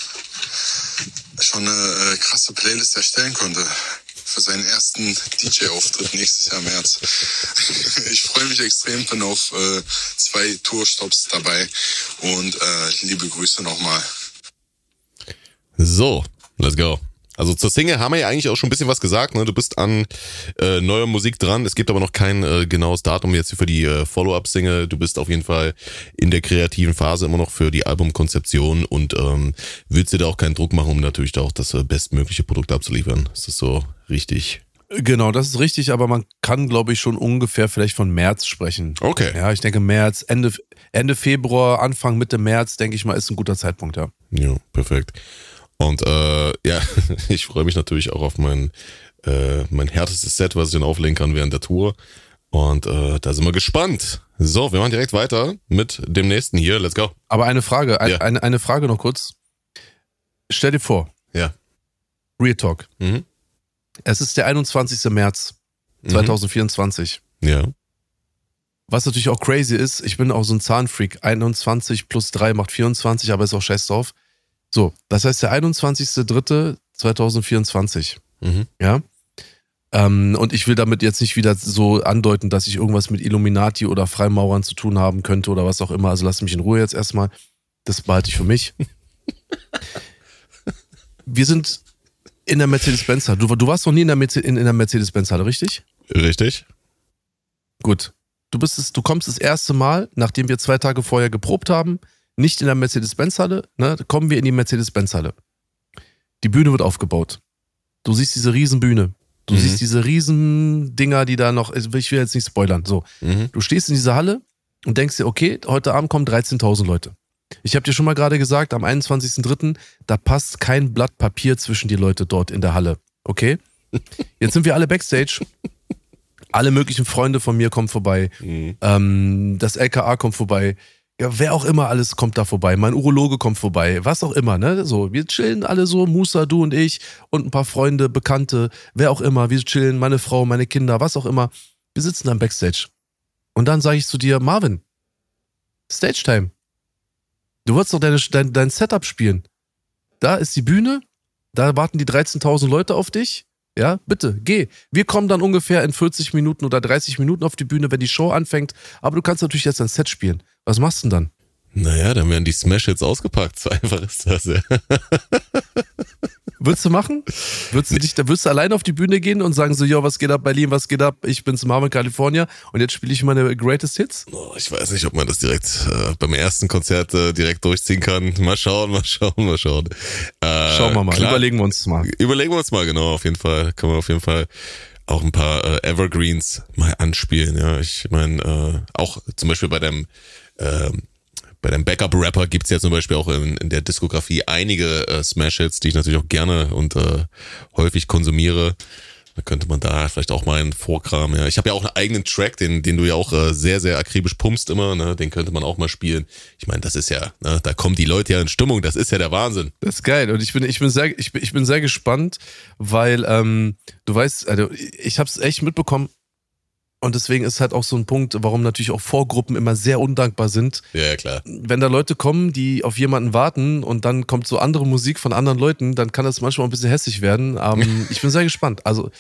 Speaker 4: schon eine äh, krasse Playlist erstellen konnte für seinen ersten DJ-Auftritt nächstes Jahr März. [laughs] ich freue mich extrem, bin auf äh, zwei Tourstops dabei und äh, liebe Grüße nochmal.
Speaker 2: So, let's go. Also zur Single haben wir ja eigentlich auch schon ein bisschen was gesagt. Ne? Du bist an äh, neuer Musik dran. Es gibt aber noch kein äh, genaues Datum jetzt für die äh, Follow-up-Single. Du bist auf jeden Fall in der kreativen Phase immer noch für die Albumkonzeption und ähm, willst dir da auch keinen Druck machen, um natürlich da auch das äh, bestmögliche Produkt abzuliefern. Ist das so richtig?
Speaker 1: Genau, das ist richtig, aber man kann, glaube ich, schon ungefähr vielleicht von März sprechen.
Speaker 2: Okay.
Speaker 1: Ja, ich denke März, Ende, Ende Februar, Anfang, Mitte März, denke ich mal, ist ein guter Zeitpunkt, ja.
Speaker 2: Ja, perfekt. Und äh, ja, [laughs] ich freue mich natürlich auch auf mein, äh, mein härtestes Set, was ich dann auflegen kann während der Tour. Und äh, da sind wir gespannt. So, wir machen direkt weiter mit dem nächsten hier. Let's go.
Speaker 1: Aber eine Frage, ein,
Speaker 2: Ja.
Speaker 1: eine, eine Frage noch kurz. Stell dir vor,
Speaker 2: Ja.
Speaker 1: Real Talk.
Speaker 2: Mhm.
Speaker 1: Es ist der 21. März 2024.
Speaker 2: Ja.
Speaker 1: Was natürlich auch crazy ist, ich bin auch so ein Zahnfreak. 21 plus 3 macht 24, aber ist auch scheiß drauf. So, das heißt der 21.03.2024.
Speaker 2: Mhm.
Speaker 1: Ja. Ähm, und ich will damit jetzt nicht wieder so andeuten, dass ich irgendwas mit Illuminati oder Freimaurern zu tun haben könnte oder was auch immer. Also lass mich in Ruhe jetzt erstmal. Das behalte ich für mich. [laughs] Wir sind in der Mercedes-Benz-Halle. Du, du warst noch nie in der, Merce- in, in der Mercedes-Benz-Halle, richtig?
Speaker 2: Richtig.
Speaker 1: Gut. Du bist es, du kommst das erste Mal, nachdem wir zwei Tage vorher geprobt haben, nicht in der Mercedes-Benz-Halle, ne, kommen wir in die Mercedes-Benz-Halle. Die Bühne wird aufgebaut. Du siehst diese riesen Bühne. Du
Speaker 2: Mhm.
Speaker 1: siehst diese riesen Dinger, die da noch, ich will jetzt nicht spoilern. So,
Speaker 2: Mhm.
Speaker 1: du stehst in dieser Halle und denkst dir, okay, heute Abend kommen 13.000 Leute. Ich habe dir schon mal gerade gesagt, am 21.03., da passt kein Blatt Papier zwischen die Leute dort in der Halle. Okay? [laughs] Jetzt sind wir alle Backstage. Alle möglichen Freunde von mir kommen vorbei.
Speaker 2: Mhm.
Speaker 1: Ähm, das LKA kommt vorbei. Ja, wer auch immer alles kommt da vorbei. Mein Urologe kommt vorbei. Was auch immer, ne? So, wir chillen alle so, Musa, du und ich und ein paar Freunde, Bekannte, wer auch immer. Wir chillen, meine Frau, meine Kinder, was auch immer. Wir sitzen am Backstage. Und dann sage ich zu dir, Marvin, Stage Time. Du wolltest doch deine, dein, dein Setup spielen. Da ist die Bühne, da warten die 13.000 Leute auf dich. Ja, bitte, geh. Wir kommen dann ungefähr in 40 Minuten oder 30 Minuten auf die Bühne, wenn die Show anfängt. Aber du kannst natürlich jetzt ein Set spielen. Was machst du denn dann?
Speaker 2: Naja, dann werden die Smash-Hits ausgepackt. So einfach ist das ja.
Speaker 1: Würdest du machen? Würdest du dich, da würdest du alleine auf die Bühne gehen und sagen so, yo, was geht ab, Berlin, was geht ab? Ich bin's Marvin, California und jetzt spiele ich meine Greatest Hits?
Speaker 2: Oh, ich weiß nicht, ob man das direkt äh, beim ersten Konzert äh, direkt durchziehen kann. Mal schauen, mal schauen, mal schauen. Äh,
Speaker 1: Schauen wir mal,
Speaker 2: klar,
Speaker 1: überlegen wir uns mal.
Speaker 2: Überlegen wir uns mal, genau, auf jeden Fall. Können wir auf jeden Fall auch ein paar äh, Evergreens mal anspielen. Ja, ich meine, äh, auch zum Beispiel bei dem ähm, bei dem Backup-Rapper gibt's ja zum Beispiel auch in, in der Diskografie einige äh, Smash-Hits, die ich natürlich auch gerne und äh, häufig konsumiere. Da könnte man da vielleicht auch mal einen Vorkram, ja. Ich habe ja auch einen eigenen Track, den, den du ja auch äh, sehr, sehr akribisch pumpst immer, ne? Den könnte man auch mal spielen. Ich meine, das ist ja, ne? da kommen die Leute ja in Stimmung, das ist ja der Wahnsinn.
Speaker 1: Das ist geil und ich bin, ich bin sehr, ich bin, ich bin sehr gespannt, weil ähm, du weißt, also ich habe es echt mitbekommen und deswegen ist halt auch so ein Punkt, warum natürlich auch Vorgruppen immer sehr undankbar sind,
Speaker 2: Ja, ja, klar.
Speaker 1: wenn da Leute kommen, die auf jemanden warten und dann kommt so andere Musik von anderen Leuten, dann kann das manchmal ein bisschen hässlich werden. Ähm, [laughs] ich bin sehr gespannt. Also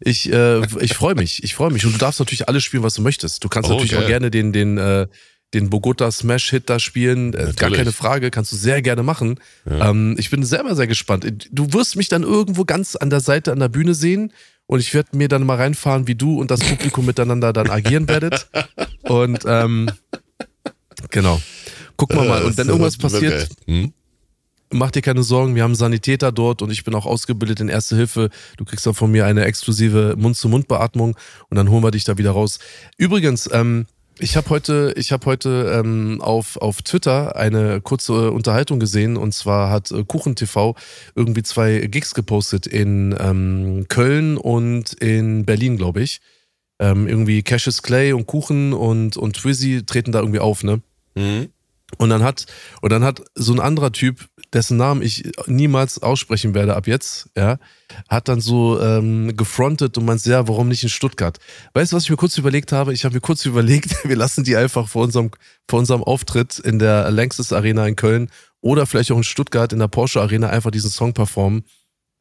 Speaker 1: ich, äh, ich freue mich, ich freue mich. Und du darfst natürlich alles spielen, was du möchtest. Du kannst
Speaker 2: Oh,
Speaker 1: natürlich
Speaker 2: geil.
Speaker 1: auch gerne den, den, äh, den Bogota Smash Hit da spielen. Äh, gar keine Frage, kannst du sehr gerne machen. Ähm, ich bin selber sehr gespannt. Du wirst mich dann irgendwo ganz an der Seite an der Bühne sehen. Und ich werde mir dann mal reinfahren, wie du und das Publikum miteinander dann agieren werdet. Und ähm, genau. Gucken wir mal. Und wenn
Speaker 2: Äh,
Speaker 1: irgendwas passiert.
Speaker 2: Hm?
Speaker 1: mach dir keine Sorgen, wir haben Sanitäter dort und ich bin auch ausgebildet in Erste Hilfe. Du kriegst dann von mir eine exklusive Mund-zu-Mund-Beatmung und dann holen wir dich da wieder raus. Übrigens, ähm, ich habe heute, ich habe heute ähm, auf, auf Twitter eine kurze Unterhaltung gesehen und zwar hat äh, KuchenTV irgendwie zwei Gigs gepostet in ähm, Köln und in Berlin, glaube ich. ähm, irgendwie Cassius Clay und Kuchen und, und Twizzy treten da irgendwie auf, ne?
Speaker 2: Mhm.
Speaker 1: Und dann hat, und dann hat so ein anderer Typ, dessen Namen ich niemals aussprechen werde ab jetzt, ja, hat dann so ähm, gefrontet und meint, ja, warum nicht in Stuttgart? Weißt du, was ich mir kurz überlegt habe? Ich habe mir kurz [laughs] überlegt, wir lassen die einfach vor unserem, vor unserem Auftritt in der Längstes Arena in Köln oder vielleicht auch in Stuttgart in der Porsche Arena einfach diesen Song performen.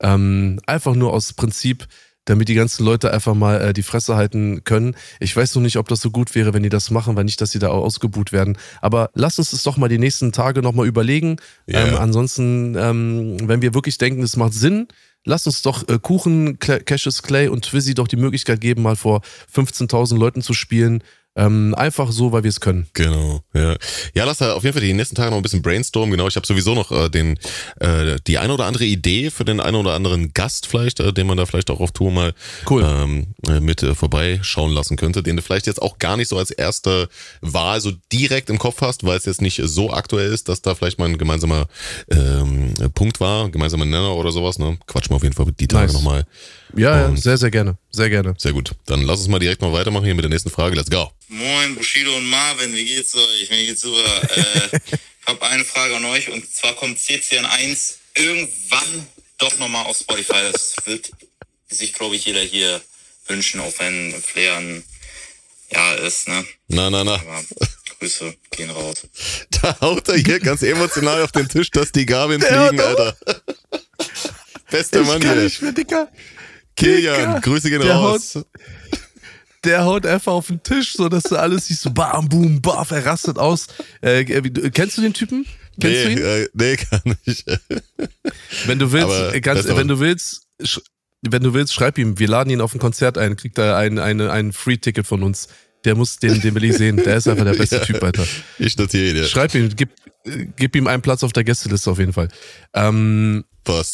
Speaker 1: Ähm, einfach nur aus Prinzip, damit die ganzen Leute einfach mal äh, die Fresse halten können. Ich weiß noch nicht, ob das so gut wäre, wenn die das machen, weil nicht, dass sie da ausgebuht werden. Aber lass uns das doch mal die nächsten Tage nochmal überlegen.
Speaker 2: Ja.
Speaker 1: Ähm, ansonsten, ähm, wenn wir wirklich denken, es macht Sinn, lass uns doch äh, Kuchen, Cla- Cassius Clay und Twizzy doch die Möglichkeit geben, mal vor 15.000 Leuten zu spielen. Ähm, einfach so, weil wir es können.
Speaker 2: Genau, ja. Ja, lass da auf jeden Fall die nächsten Tage noch ein bisschen brainstormen. Genau, ich habe sowieso noch äh, den äh, die eine oder andere Idee für den einen oder anderen Gast vielleicht, äh, den man da vielleicht auch auf Tour mal
Speaker 1: Cool.
Speaker 2: ähm, äh, mit äh, vorbeischauen lassen könnte, den du vielleicht jetzt auch gar nicht so als erste Wahl so direkt im Kopf hast, weil es jetzt nicht so aktuell ist, dass da vielleicht mal ein gemeinsamer ähm, Punkt war, ein gemeinsamer Nenner oder sowas. Ne? Quatschen wir auf jeden Fall die Tage
Speaker 1: Nice.
Speaker 2: nochmal.
Speaker 1: Ja, ja, sehr, sehr gerne. Sehr gerne.
Speaker 2: Sehr gut. Dann lass uns mal direkt mal weitermachen hier mit der nächsten Frage. Let's go.
Speaker 7: Moin, Bushido und Marvin, wie geht's euch? Mir geht's super. äh, ich habe eine Frage an euch und zwar kommt CCN1 irgendwann doch nochmal auf Spotify. Das wird sich, glaube ich, jeder hier wünschen, auch wenn Flair ein Ja ist, ne?
Speaker 2: Na, na, na.
Speaker 7: Aber Grüße gehen raus. [laughs]
Speaker 2: Da haut er hier ganz emotional auf den Tisch, dass die Gabeln fliegen, Alter. [laughs] Bester Mann hier.
Speaker 1: mehr, Dicker.
Speaker 2: Kilian. Grüße gehen
Speaker 1: Der
Speaker 2: raus.
Speaker 1: Der haut einfach auf den Tisch, so dass du alles siehst, so bam, boom, baf, er rastet aus. Äh, du- kennst du den Typen? Kennst
Speaker 2: Nee,
Speaker 1: du ihn?
Speaker 2: äh, nee, gar nicht.
Speaker 1: Wenn du willst,
Speaker 2: Aber
Speaker 1: äh, ganz, wenn du willst, wenn du willst, schreib ihm. Wir laden ihn auf ein Konzert ein, kriegt er ein, eine, ein Free-Ticket von uns. Der muss den, den will ich sehen. Der ist einfach der beste [laughs]
Speaker 2: Ja.
Speaker 1: Typ, Alter.
Speaker 2: Ich notiere dir.
Speaker 1: Schreib ihm, gib, äh, gib ihm einen Platz auf der Gästeliste auf jeden Fall. Ähm,
Speaker 2: Was?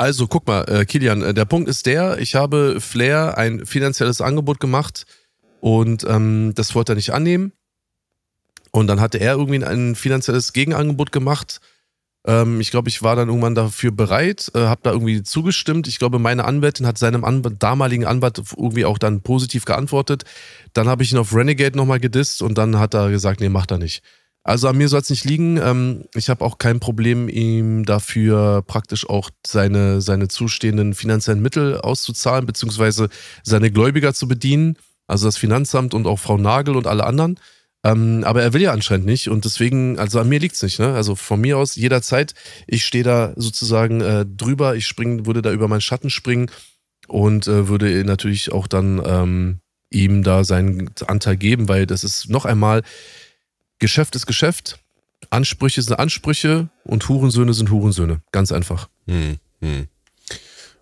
Speaker 1: Also, guck mal, äh, Kilian, äh, der Punkt ist der, ich habe Flair ein finanzielles Angebot gemacht und ähm, das wollte er nicht annehmen. Und dann hatte er irgendwie ein finanzielles Gegenangebot gemacht. Ähm, ich glaube, ich war dann irgendwann dafür bereit, äh, habe da irgendwie zugestimmt. Ich glaube, meine Anwältin hat seinem Anw damaligen Anwalt irgendwie auch dann positiv geantwortet. Dann habe ich ihn auf Renegade nochmal gedisst und dann hat er gesagt, nee, macht er nicht. Also an mir soll es nicht liegen. Ähm, ich habe auch kein Problem, ihm dafür praktisch auch seine, seine zustehenden finanziellen Mittel auszuzahlen, beziehungsweise seine Gläubiger zu bedienen, also das Finanzamt und auch Frau Nagel und alle anderen. Ähm, aber er will ja anscheinend nicht und deswegen, also an mir liegt's nicht. Ne? Also von mir aus jederzeit, ich stehe da sozusagen äh, drüber, ich spring, würde da über meinen Schatten springen und äh, würde natürlich auch dann ähm, ihm da seinen Anteil geben, weil das ist noch einmal, Geschäft ist Geschäft, Ansprüche sind Ansprüche und Hurensöhne sind Hurensöhne. Ganz einfach.
Speaker 2: Hm, hm.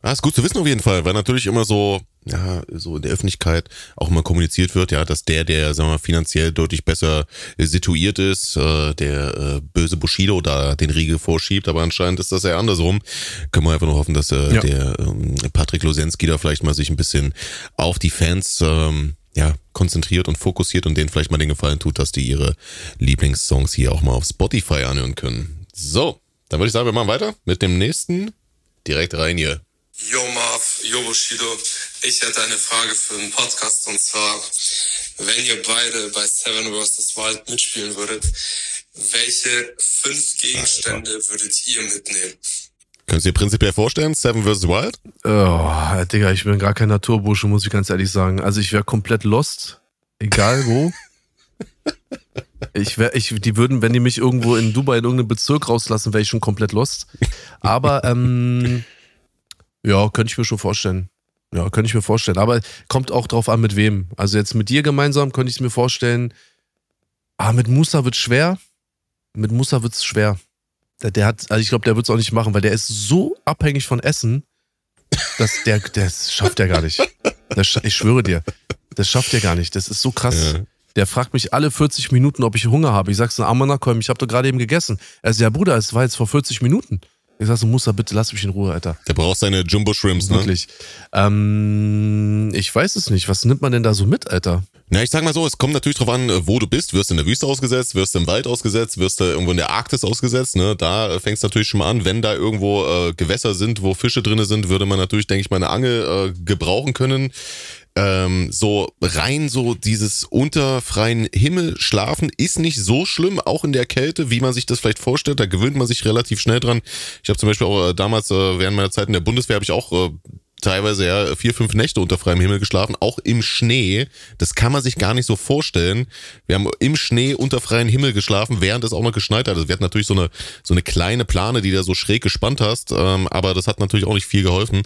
Speaker 2: Ah, ist gut zu wissen auf jeden Fall, weil natürlich immer so, ja, so in der Öffentlichkeit auch immer kommuniziert wird, ja, dass der, der, sagen wir mal, finanziell deutlich besser situiert ist, äh, der äh, böse Bushido da den Riegel vorschiebt, aber anscheinend ist das ja andersrum. Können wir einfach nur hoffen, dass äh,
Speaker 1: Ja.
Speaker 2: der ähm, Patrick Losensky da vielleicht mal sich ein bisschen auf die Fans ähm, ja, konzentriert und fokussiert und denen vielleicht mal den Gefallen tut, dass die ihre Lieblingssongs hier auch mal auf Spotify anhören können. So, dann würde ich sagen, wir machen weiter mit dem nächsten. Direkt rein hier.
Speaker 6: Yo Marv, yo Bushido, ich hätte eine Frage für den Podcast und zwar, wenn ihr beide bei Seven vs. Wild mitspielen würdet, welche fünf Gegenstände würdet ihr mitnehmen?
Speaker 2: Könnt ihr dir prinzipiell vorstellen, Seven vs. Wild?
Speaker 1: Oh, Digga, ich bin gar kein Naturbursche, muss ich ganz ehrlich sagen. Also ich wäre komplett lost, egal wo. Ich wär, ich, die würden, wenn die mich irgendwo in Dubai in irgendeinem Bezirk rauslassen, wäre ich schon komplett lost. Aber ähm, ja, könnte ich mir schon vorstellen. Ja, könnte ich mir vorstellen. Aber kommt auch drauf an, mit wem. Also jetzt mit dir gemeinsam könnte ich es mir vorstellen. Ah, mit Musa wird schwer. Mit Musa wird's schwer. Der, der hat, also ich glaube, der wird's auch nicht machen, weil der ist so abhängig von Essen, dass der, das schafft er gar nicht. Das, ich schwöre dir, das schafft er gar nicht. Das ist so krass.
Speaker 2: Ja.
Speaker 1: Der fragt mich alle 40 Minuten, ob ich Hunger habe. Ich sag so, Amanakolm, ich habe doch gerade eben gegessen. Er sagt, ja Bruder, es war jetzt vor 40 Minuten. Ich sag so, Musa, bitte lass mich in Ruhe, Alter.
Speaker 2: Der braucht seine Jumbo Shrimps, ne?
Speaker 1: Wirklich. Ähm, ich weiß es nicht. Was nimmt man denn da so mit, Alter?
Speaker 2: Na, ich sag mal so, es kommt natürlich drauf an, wo du bist. Wirst du in der Wüste ausgesetzt, wirst du im Wald ausgesetzt, wirst du irgendwo in der Arktis ausgesetzt, ne? Da fängst du natürlich schon mal an. Wenn da irgendwo äh, Gewässer sind, wo Fische drinne sind, würde man natürlich, denke ich mal, eine Angel äh, gebrauchen können. ähm, so rein so dieses unter freien Himmel schlafen ist nicht so schlimm, auch in der Kälte, wie man sich das vielleicht vorstellt. Da gewöhnt man sich relativ schnell dran. Ich habe zum Beispiel auch äh, damals äh, während meiner Zeit in der Bundeswehr habe ich auch äh, teilweise ja vier, fünf Nächte unter freiem Himmel geschlafen, auch im Schnee. Das kann man sich gar nicht so vorstellen. Wir haben im Schnee unter freiem Himmel geschlafen, während es auch noch geschneit hat. Also wir hatten natürlich so eine, so eine kleine Plane, die da so schräg gespannt hast, ähm, aber das hat natürlich auch nicht viel geholfen.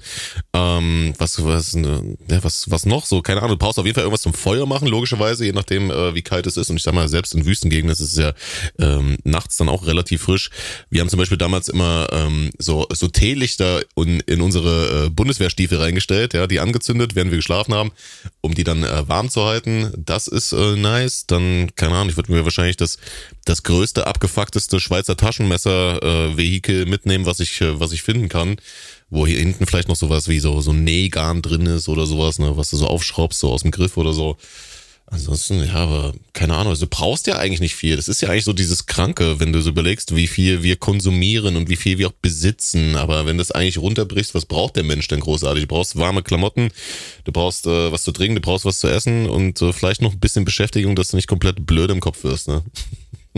Speaker 2: Ähm, was, was, ja, was, was noch so? Keine Ahnung, du brauchst auf jeden Fall irgendwas zum Feuer machen, logischerweise, je nachdem, äh, wie kalt es ist. Und ich sag mal, selbst in Wüstengegenden ist es ja ähm, nachts dann auch relativ frisch. Wir haben zum Beispiel damals immer ähm, so, so Teelichter in, in unsere äh, Bundeswehrstiefel reingestellt, ja, die angezündet, während wir geschlafen haben, um die dann äh, warm zu halten. Das ist äh, nice. Dann, keine Ahnung, ich würde mir wahrscheinlich das, das größte, abgefuckteste Schweizer Taschenmesser-Vehikel äh, mitnehmen, was ich, äh, was ich finden kann wo hier hinten vielleicht noch sowas wie so, so Nähgarn drin ist oder sowas, ne, was du so aufschraubst, so aus dem Griff oder so. Ansonsten, ja, aber keine Ahnung, also du brauchst ja eigentlich nicht viel. Das ist ja eigentlich so dieses Kranke, wenn du so überlegst, wie viel wir konsumieren und wie viel wir auch besitzen. Aber wenn das eigentlich runterbrichst, was braucht der Mensch denn großartig? Du brauchst warme Klamotten, du brauchst äh, was zu trinken, du brauchst was zu essen und äh, vielleicht noch ein bisschen Beschäftigung, dass du nicht komplett blöd im Kopf wirst, ne?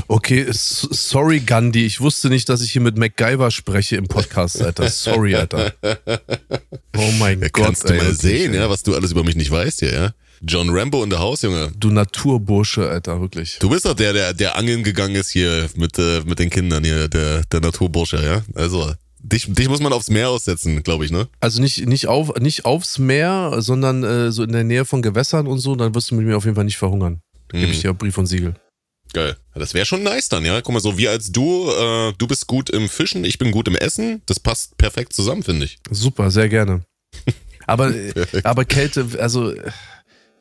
Speaker 1: Okay, sorry Gandhi, ich wusste nicht, dass ich hier mit MacGyver spreche im Podcast, Alter. Sorry, Alter. [laughs] Oh mein ja, Gott,
Speaker 2: Kannst du mal sehen, ja, was du alles über mich nicht weißt hier, ja? John Rambo in der Haus, Junge.
Speaker 1: Du Naturbursche, Alter, wirklich.
Speaker 2: Du bist doch der, der, der angeln gegangen ist hier mit, äh, mit den Kindern hier, der, der Naturbursche, ja? Also, Dich, dich muss man aufs Meer aussetzen, glaube ich, ne?
Speaker 1: Also nicht, nicht, auf, nicht aufs Meer, sondern äh, so in der Nähe von Gewässern und so, dann wirst du mit mir auf jeden Fall nicht verhungern. Da gebe ich mhm. dir Brief und Siegel.
Speaker 2: Geil. Das wäre schon nice dann, ja. Guck mal, so wie als du, äh, du bist gut im Fischen, ich bin gut im Essen. Das passt perfekt zusammen, finde ich.
Speaker 1: Super, sehr gerne. Aber, [laughs] aber Kälte, also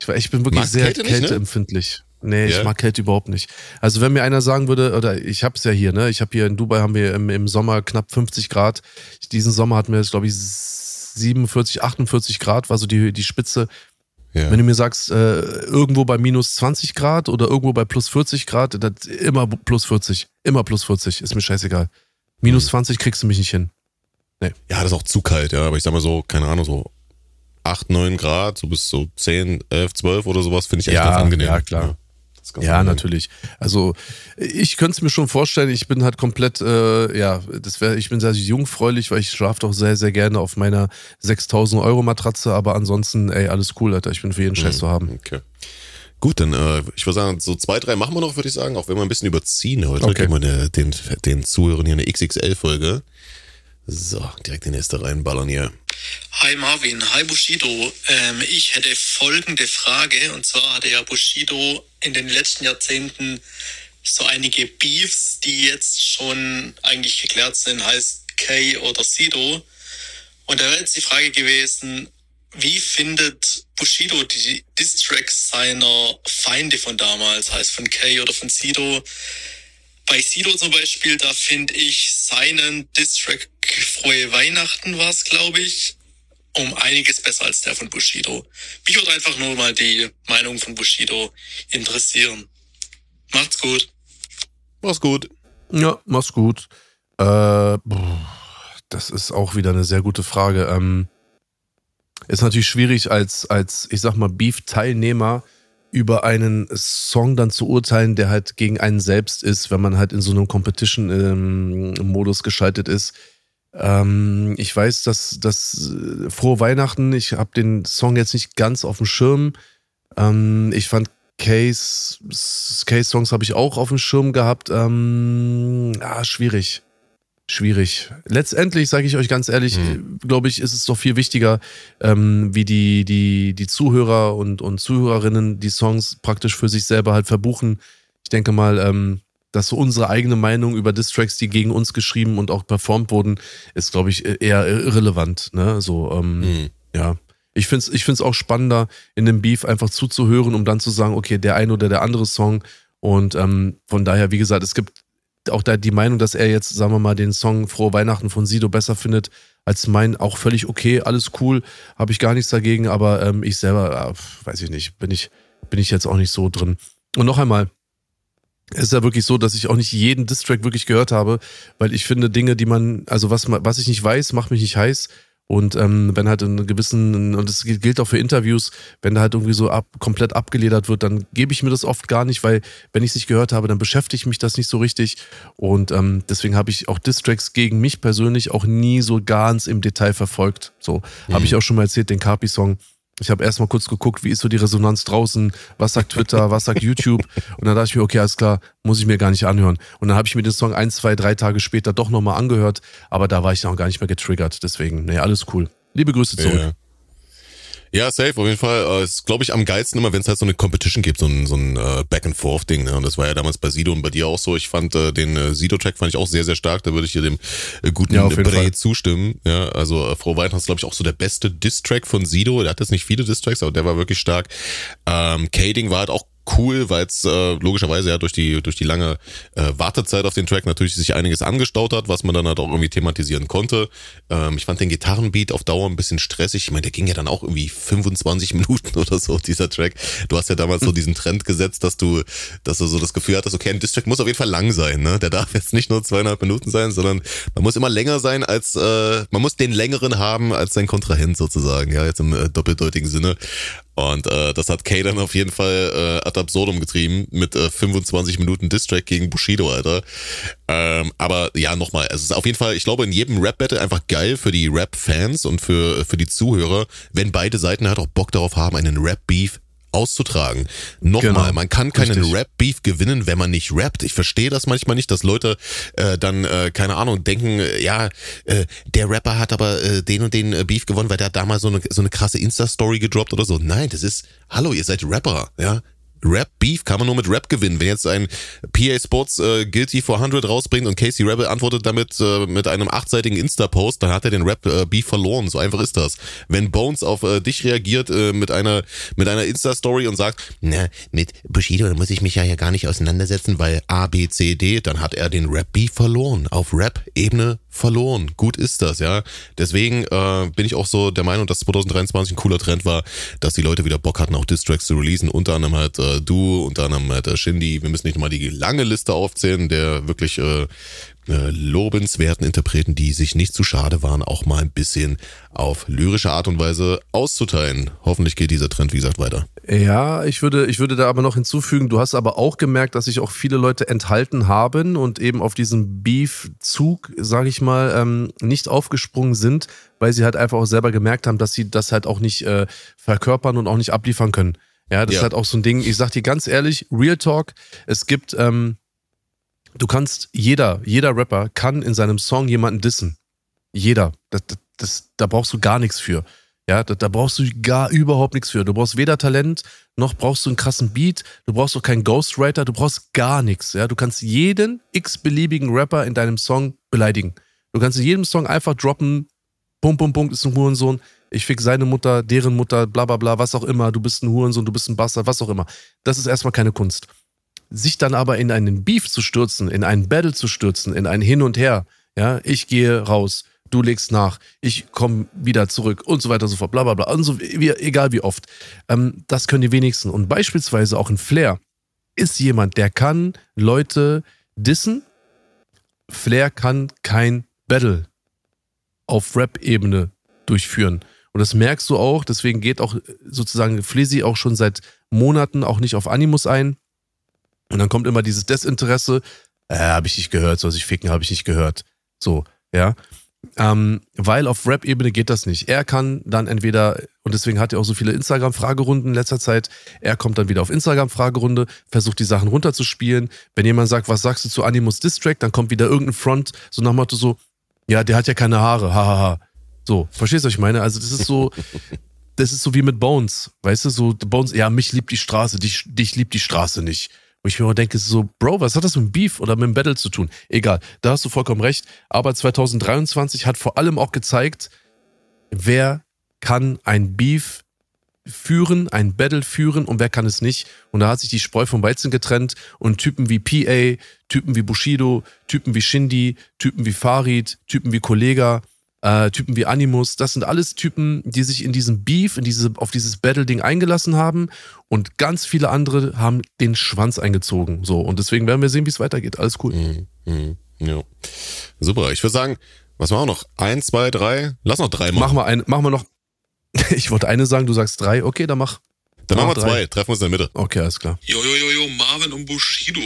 Speaker 1: ich, ich bin wirklich Magst sehr Kälte kälteempfindlich. Ne? Nee, yeah. ich mag Kälte überhaupt nicht. Also wenn mir einer sagen würde, oder ich hab's ja hier, ne? Ich habe hier in Dubai haben wir im, im Sommer knapp 50 Grad. Diesen Sommer hatten wir jetzt, glaube ich, 47, 48 Grad, war so die, die Spitze. Ja. Wenn du mir sagst, äh, irgendwo bei minus 20 Grad oder irgendwo bei plus 40 Grad, das, immer plus 40. Immer plus 40, ist mir scheißegal. Minus mhm. 20 kriegst du mich nicht hin.
Speaker 2: Nee. Ja, das ist auch zu kalt, ja. Aber ich sag mal so, keine Ahnung, so 8, 9 Grad, so bis so 10, 11, 12 oder sowas, finde ich echt
Speaker 1: ja,
Speaker 2: ganz angenehm.
Speaker 1: Ja, klar. Ja. Ja, natürlich. Also ich könnte es mir schon vorstellen, ich bin halt komplett, äh, ja, das wäre, ich bin sehr jungfräulich, weil ich schlafe doch sehr, sehr gerne auf meiner 6000 Euro Matratze, aber ansonsten, ey, alles cool, Alter, ich bin für jeden Scheiß mhm, zu haben.
Speaker 2: Okay. Gut, dann äh, ich würde sagen, so zwei, drei machen wir noch, würde ich sagen, auch wenn wir ein bisschen überziehen heute. Okay. Geben wir eine, den, den Zuhörern hier eine XXL-Folge. So, direkt die nächste reinballern hier.
Speaker 8: Hi Marvin, hi Bushido. Ähm, ich hätte folgende Frage und zwar hatte ja Bushido in den letzten Jahrzehnten so einige Beefs, die jetzt schon eigentlich geklärt sind, heißt Kay oder Sido. Und da wäre jetzt die Frage gewesen, wie findet Bushido die Distracks seiner Feinde von damals, heißt von Kay oder von Sido? Bei Sido zum Beispiel, da finde ich seinen Distrack Frohe Weihnachten war es, glaube ich, um einiges besser als der von Bushido. Mich würde einfach nur mal die Meinung von Bushido interessieren. Macht's gut.
Speaker 2: Mach's gut.
Speaker 1: Ja, mach's gut. Äh, das ist auch wieder eine sehr gute Frage. Ähm, ist natürlich schwierig als, als ich sag mal, Beef-Teilnehmer über einen Song dann zu urteilen, der halt gegen einen selbst ist, wenn man halt in so einem Competition-Modus ähm, geschaltet ist. Ähm, ich weiß, dass das äh, Frohe Weihnachten, ich habe den Song jetzt nicht ganz auf dem Schirm. Ähm, ich fand Case, Case-Songs habe ich auch auf dem Schirm gehabt. Ähm, ah, schwierig schwierig. Letztendlich, sage ich euch ganz ehrlich, mhm. glaube ich, ist es doch viel wichtiger, ähm, wie die, die, die Zuhörer und, und Zuhörerinnen die Songs praktisch für sich selber halt verbuchen. Ich denke mal, ähm, dass so unsere eigene Meinung über Distracks, die gegen uns geschrieben und auch performt wurden, ist, glaube ich, eher irrelevant. Ne? So, ähm, mhm. ja. Ich finde es ich find's auch spannender, in dem Beef einfach zuzuhören, um dann zu sagen, okay, der eine oder der andere Song. Und ähm, von daher, wie gesagt, es gibt auch da die Meinung, dass er jetzt, sagen wir mal, den Song Frohe Weihnachten von Sido besser findet als mein, auch völlig okay, alles cool, habe ich gar nichts dagegen, aber ähm, ich selber, äh, weiß ich nicht, bin ich, bin ich jetzt auch nicht so drin. Und noch einmal, es ist ja wirklich so, dass ich auch nicht jeden Distrack wirklich gehört habe, weil ich finde Dinge, die man, also was, was ich nicht weiß, macht mich nicht heiß. Und ähm, wenn halt in gewissen, und das gilt auch für Interviews, wenn da halt irgendwie so ab, komplett abgeledert wird, dann gebe ich mir das oft gar nicht, weil wenn ich es nicht gehört habe, dann beschäftigt mich das nicht so richtig. Und ähm, deswegen habe ich auch Distracks gegen mich persönlich auch nie so ganz im Detail verfolgt. So mhm. habe ich auch schon mal erzählt, den Carpi-Song. Ich habe erstmal kurz geguckt, wie ist so die Resonanz draußen, was sagt Twitter, [laughs] was sagt YouTube. Und dann dachte ich mir, okay, alles klar, muss ich mir gar nicht anhören. Und dann habe ich mir den Song ein, zwei, drei Tage später doch nochmal angehört, aber da war ich noch gar nicht mehr getriggert. Deswegen, nee, alles cool. Liebe Grüße zurück.
Speaker 2: Ja. Ja, safe, auf jeden Fall. Äh, ist, glaube ich, am geilsten immer, wenn es halt so eine Competition gibt, so ein, so ein äh, Back-and-Forth-Ding. Ne? Und das war ja damals bei Sido und bei dir auch so. Ich fand äh, den äh, Sido-Track fand ich auch sehr, sehr stark. Da würde ich dir dem äh, guten
Speaker 1: Ja.
Speaker 2: Bre zustimmen. Ja, also äh, Weihnachten ist, glaube ich, auch so der beste Diss-Track von Sido. Der hat jetzt nicht viele Diss-Tracks, aber der war wirklich stark. Ähm, Kading war halt auch cool, weil es äh, logischerweise ja durch die durch die lange äh, Wartezeit auf den Track natürlich sich einiges angestaut hat, was man dann halt auch irgendwie thematisieren konnte. Ähm, ich fand den Gitarrenbeat auf Dauer ein bisschen stressig. Ich meine, der ging ja dann auch irgendwie 25 [laughs] Minuten oder so, dieser Track. Du hast ja damals so diesen Trend gesetzt, dass du, dass du so das Gefühl hattest, okay, ein Distrack muss auf jeden Fall lang sein. Ne? Der darf jetzt nicht nur zweieinhalb Minuten sein, sondern man muss immer länger sein als, äh, man muss den längeren haben als sein Kontrahent sozusagen, ja, jetzt im äh, doppeldeutigen Sinne. Und äh, das hat Kay dann auf jeden Fall äh, ad absurdum getrieben mit äh, 25 Minuten Distrack gegen Bushido, Alter. Ähm, aber ja, nochmal, es ist auf jeden Fall, ich glaube, in jedem Rap-Battle einfach geil für die Rap-Fans und für, für die Zuhörer, wenn beide Seiten halt auch Bock darauf haben, einen Rap-Beef auszutragen. Nochmal,
Speaker 1: Genau.
Speaker 2: man kann keinen
Speaker 1: Richtig.
Speaker 2: Rap-Beef gewinnen, wenn man nicht rappt. Ich verstehe das manchmal nicht, dass Leute äh, dann, äh, keine Ahnung, denken, äh, ja, äh, der Rapper hat aber äh, den und den äh, Beef gewonnen, weil der hat damals so eine, so eine krasse Insta-Story gedroppt oder so. Nein, das ist, hallo, ihr seid Rapper, ja. Rap Beef kann man nur mit Rap gewinnen. Wenn jetzt ein PA Sports äh, Guilty 400 rausbringt und Casey Rebel antwortet damit äh, mit einem achtseitigen Insta-Post, dann hat er den Rap äh, Beef verloren. So einfach ist das. Wenn Bones auf äh, dich reagiert äh, mit einer mit einer Insta-Story und sagt, na, mit Bushido, muss ich mich ja hier gar nicht auseinandersetzen, weil A, B, C, D, dann hat er den Rap Beef verloren. Auf Rap-Ebene verloren. Gut ist das, ja. Deswegen äh, bin ich auch so der Meinung, dass 2023 ein cooler Trend war, dass die Leute wieder Bock hatten, auch Distracks zu releasen. Unter anderem halt äh, du, unter anderem halt äh, Shindy. Wir müssen nicht nochmal die lange Liste aufzählen, der wirklich äh, äh, lobenswerten Interpreten, die sich nicht zu schade waren, auch mal ein bisschen auf lyrische Art und Weise auszuteilen. Hoffentlich geht dieser Trend, wie gesagt, weiter.
Speaker 1: Ja, ich würde, ich würde da aber noch hinzufügen, du hast aber auch gemerkt, dass sich auch viele Leute enthalten haben und eben auf diesen Beef-Zug, sage ich mal, ähm, nicht aufgesprungen sind, weil sie halt einfach auch selber gemerkt haben, dass sie das halt auch nicht äh, verkörpern und auch nicht abliefern können. Ja, das
Speaker 2: Ja.
Speaker 1: ist halt auch so ein Ding, ich sag dir ganz ehrlich, Real Talk, es gibt, ähm, du kannst, jeder, jeder Rapper kann in seinem Song jemanden dissen. Jeder. Das, das, das, da brauchst du gar nichts für. Ja, da, da brauchst du gar überhaupt nichts für. Du brauchst weder Talent, noch brauchst du einen krassen Beat, du brauchst auch keinen Ghostwriter, du brauchst gar nichts. Ja, du kannst jeden x-beliebigen Rapper in deinem Song beleidigen. Du kannst in jedem Song einfach droppen, Punkt, Punkt, Punkt, ist ein Hurensohn, ich fick seine Mutter, deren Mutter, bla bla bla, was auch immer, du bist ein Hurensohn, du bist ein Bastard, was auch immer. Das ist erstmal keine Kunst. Sich dann aber in einen Beef zu stürzen, in einen Battle zu stürzen, in ein Hin und Her, ja, ich gehe raus, du legst nach, ich komme wieder zurück und so weiter und so fort, bla bla bla, und so, wie, egal wie oft. Ähm, das können die wenigsten. Und beispielsweise auch ein Flair ist jemand, der kann Leute dissen. Flair kann kein Battle auf Rap-Ebene durchführen. Und das merkst du auch, deswegen geht auch sozusagen Flizzy auch schon seit Monaten auch nicht auf Animus ein. Und dann kommt immer dieses Desinteresse, äh, habe ich nicht gehört, soll sich ficken, habe ich nicht gehört. So, ja. Ähm, weil auf Rap-Ebene geht das nicht. Er kann dann entweder, und deswegen hat er auch so viele Instagram-Fragerunden in letzter Zeit, er kommt dann wieder auf Instagram-Fragerunde, versucht die Sachen runterzuspielen. Wenn jemand sagt, was sagst du zu Animus Distrack, dann kommt wieder irgendein Front, so nach Motto so, ja, der hat ja keine Haare, hahaha. So, verstehst du, was ich meine? Also das ist so, [laughs] das ist so wie mit Bones, weißt du, so Bones, ja, mich liebt die Straße, dich, dich liebt die Straße nicht. Wo ich mir immer denke, so, Bro, was hat das mit Beef oder mit dem Battle zu tun? Egal, da hast du vollkommen recht. Aber 2023 hat vor allem auch gezeigt, wer kann ein Beef führen, ein Battle führen und wer kann es nicht. Und da hat sich die Spreu vom Weizen getrennt und Typen wie PA, Typen wie Bushido, Typen wie Shindy, Typen wie Farid, Typen wie Kollega, äh, Typen wie Animus, das sind alles Typen, die sich in diesem Beef, in diese, auf dieses Battle-Ding eingelassen haben und ganz viele andere haben den Schwanz eingezogen. So, und deswegen werden wir sehen, wie es weitergeht. Alles cool.
Speaker 2: Mhm. Mhm. Ja. Super. Ich würde sagen, Was machen wir noch? Eins, zwei, drei? Lass noch drei machen.
Speaker 1: Mach mal ein, mach mal noch. [laughs] Ich wollte eine sagen, du sagst drei. Okay, dann mach.
Speaker 2: Dann machen wir
Speaker 1: drei.
Speaker 2: zwei. Treffen wir uns in der Mitte.
Speaker 1: Okay, alles klar.
Speaker 9: Jojo, jojo, Marvin und Bushido.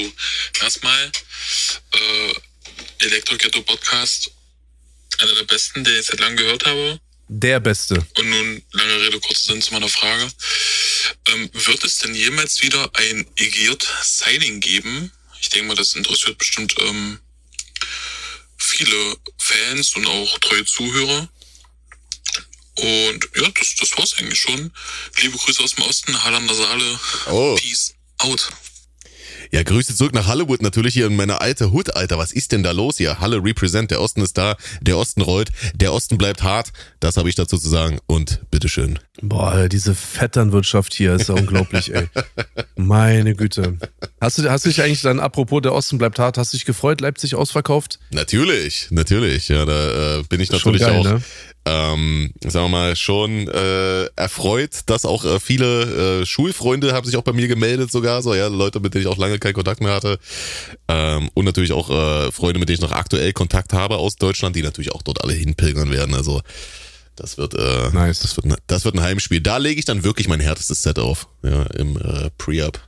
Speaker 9: Erstmal, äh, Elektro-Ghetto Podcast. Einer der besten, der ich seit langem gehört habe.
Speaker 1: Der Beste.
Speaker 9: Und nun, lange Rede, kurzer Sinn zu meiner Frage. Ähm, wird es denn jemals wieder ein Egiert-Signing geben? Ich denke mal, das interessiert bestimmt ähm, viele Fans und auch treue Zuhörer. Und ja, das, das war's eigentlich schon. Liebe Grüße aus dem Osten, Hallander Saale.
Speaker 2: Oh.
Speaker 9: Peace out.
Speaker 2: Ja, Grüße zurück nach Hollywood natürlich hier in meine alte Hood, Alter. Was ist denn da los hier? Halle represent, der Osten ist da, der Osten rollt, der Osten bleibt hart. Das habe ich dazu zu sagen und bitteschön.
Speaker 1: Boah, diese Vetternwirtschaft hier ist ja unglaublich, ey. Meine Güte. Hast du, hast du dich eigentlich dann, apropos der Osten bleibt hart, hast du dich gefreut, Leipzig ausverkauft?
Speaker 2: Natürlich, natürlich. Ja, da äh, bin ich natürlich
Speaker 1: geil,
Speaker 2: auch,
Speaker 1: ne?
Speaker 2: ähm, sagen wir mal, schon äh, erfreut, dass auch äh, viele äh, Schulfreunde haben sich auch bei mir gemeldet sogar, so ja, Leute, mit denen ich auch lange keinen Kontakt mehr hatte. Ähm, und natürlich auch äh, Freunde, mit denen ich noch aktuell Kontakt habe aus Deutschland, die natürlich auch dort alle hinpilgern werden. Also das wird, äh,
Speaker 1: Nice.
Speaker 2: das wird, ein- das wird ein Heimspiel. Da lege ich dann wirklich mein härtestes Set auf, ja, im äh, Pre-Up.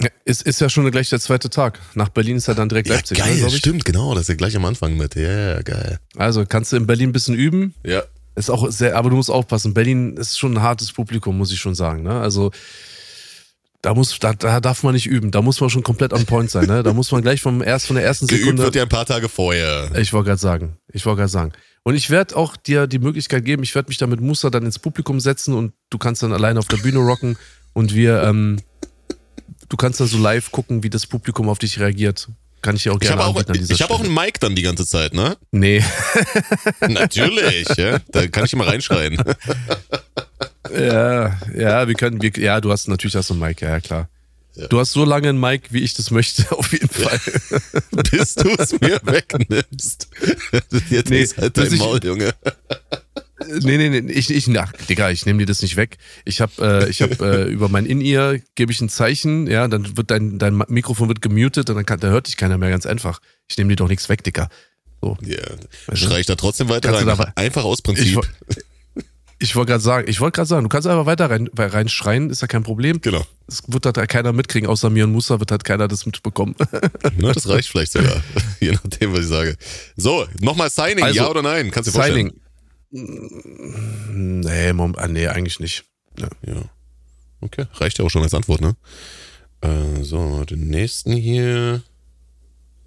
Speaker 1: Ja, Ist, ist ja schon gleich der zweite Tag. Nach Berlin ist ja dann direkt
Speaker 2: Ja,
Speaker 1: Leipzig. ne,
Speaker 2: geil,
Speaker 1: ich.
Speaker 2: stimmt, genau, das ist ja gleich am Anfang mit. Ja, geil.
Speaker 1: Also kannst du in Berlin ein bisschen üben.
Speaker 2: Ja.
Speaker 1: Ist auch sehr, aber du musst aufpassen. Berlin ist schon ein hartes Publikum, muss ich schon sagen. Ne? Also da muss, da, da darf man nicht üben. Da muss man schon komplett on point sein. Ne? Da muss man gleich vom erst von der ersten
Speaker 2: Geübt
Speaker 1: Sekunde.
Speaker 2: wird ja ein paar Tage vorher.
Speaker 1: Ich wollte gerade sagen. Ich wollte gerade sagen. Und ich werde auch dir die Möglichkeit geben, ich werde mich da mit Musa dann ins Publikum setzen und du kannst dann alleine auf der Bühne rocken und wir, ähm, du kannst dann so live gucken, wie das Publikum auf dich reagiert. Kann ich dir auch
Speaker 2: Ich
Speaker 1: gerne
Speaker 2: habe auch,
Speaker 1: anbieten an dieser
Speaker 2: ich hab auch einen Mic dann die ganze Zeit, ne?
Speaker 1: Nee. [laughs] [laughs]
Speaker 2: Natürlich, ja. Da kann ich immer reinschreien.
Speaker 1: Ja, ja, wir können, wir, ja, du hast natürlich hast du einen Mic, ja klar.
Speaker 2: Ja.
Speaker 1: Du hast so lange einen Mic, wie ich das möchte, [laughs] auf jeden Fall. [laughs]
Speaker 2: Bis du es mir [laughs] wegnimmst. Jetzt
Speaker 1: Nee,
Speaker 2: ist halt dein
Speaker 1: ich-
Speaker 2: Maul, Junge.
Speaker 1: nee, nee, nee, ich, ich, na, Digga, ich nehme dir das nicht weg. Ich habe äh, ich hab, äh, über mein In-Ear gebe ich ein Zeichen, ja, dann wird dein, dein Mikrofon wird gemutet und dann kann, da hört dich keiner mehr, ganz einfach. Ich nehme dir doch nichts weg, Digga. So.
Speaker 2: Ja,
Speaker 1: du?
Speaker 2: schrei ich da trotzdem weiter rein. Einfach aus
Speaker 1: Ich,
Speaker 2: Prinzip.
Speaker 1: wo- ich wollte gerade sagen, ich wollte gerade sagen, du kannst einfach weiter rein, reinschreien, ist ja kein Problem.
Speaker 2: Genau.
Speaker 1: Das wird halt keiner mitkriegen, außer mir und Musa wird halt keiner das mitbekommen. [laughs]
Speaker 2: Na, das reicht vielleicht sogar. [laughs] Je nachdem, was ich sage. So, nochmal Signing,
Speaker 1: Also,
Speaker 2: ja oder nein? Kannst du dir vorstellen?
Speaker 1: Signing. Nee, Mom, ah, nee, eigentlich nicht. Ja.
Speaker 2: Ja. Okay, reicht ja auch schon als Antwort, ne? Äh, so, den nächsten hier.